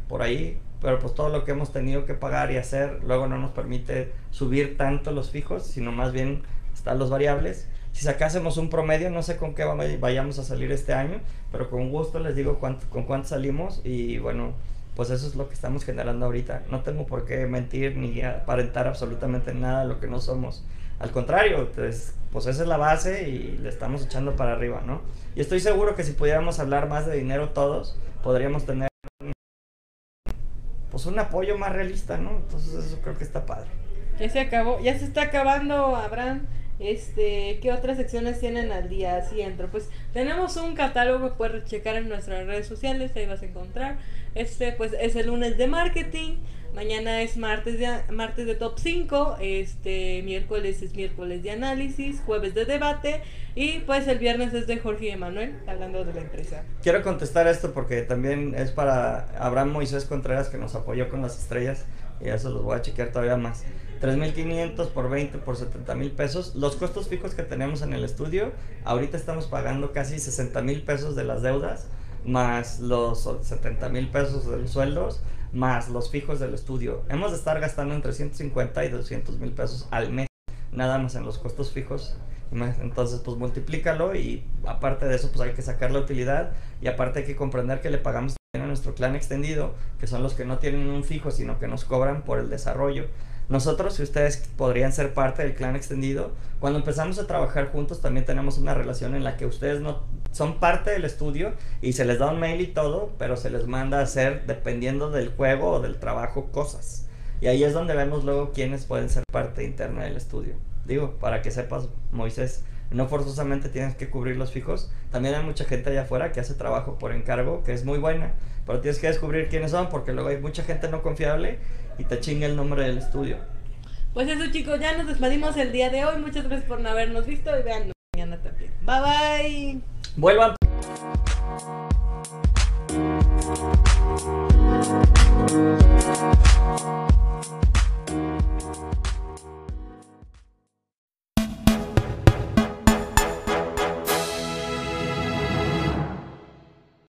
por ahí, pero pues todo lo que hemos tenido que pagar y hacer luego no nos permite subir tanto los fijos, sino más bien están los variables. Si sacásemos un promedio, no sé con qué vayamos a salir este año, pero con gusto les digo cuánto, con cuánto salimos y bueno, pues eso es lo que estamos generando ahorita. No tengo por qué mentir ni aparentar absolutamente nada de lo que no somos. Al contrario, pues, pues esa es la base y le estamos echando para arriba, ¿no? Y estoy seguro que si pudiéramos hablar más de dinero todos, podríamos tener pues un apoyo más realista, ¿no? Entonces eso creo que está padre.
Ya se acabó, ya se está acabando, Abraham. Este, ¿qué otras secciones tienen al día? Así entro. Pues tenemos un catálogo que puedes checar en nuestras redes sociales, ahí vas a encontrar. Este, pues es el lunes de marketing. Mañana es martes de, martes de top 5. Este, miércoles es miércoles de análisis. Jueves de debate. Y pues el viernes es de Jorge y Emanuel, hablando de la empresa.
Quiero contestar esto porque también es para Abraham Moisés Contreras que nos apoyó con las estrellas y eso los voy a chequear todavía más. 3.500 por 20 por 70 mil pesos. Los costos fijos que tenemos en el estudio, ahorita estamos pagando casi 60 mil pesos de las deudas, más los 70 mil pesos de los sueldos, más los fijos del estudio. Hemos de estar gastando entre 150 y 200 mil pesos al mes, nada más en los costos fijos. Entonces, pues multiplícalo y aparte de eso, pues hay que sacar la utilidad y aparte hay que comprender que le pagamos también a nuestro clan extendido, que son los que no tienen un fijo, sino que nos cobran por el desarrollo. Nosotros, si ustedes podrían ser parte del clan extendido, cuando empezamos a trabajar juntos también tenemos una relación en la que ustedes no son parte del estudio y se les da un mail y todo, pero se les manda a hacer, dependiendo del juego o del trabajo, cosas. Y ahí es donde vemos luego quiénes pueden ser parte interna del estudio. Digo, para que sepas, Moisés, no forzosamente tienes que cubrir los fijos. También hay mucha gente allá afuera que hace trabajo por encargo, que es muy buena, pero tienes que descubrir quiénes son, porque luego hay mucha gente no confiable y te chinga el nombre del estudio.
Pues eso chicos, ya nos despedimos el día de hoy. Muchas gracias por no habernos visto y vean mañana también. Bye bye.
Vuelvan.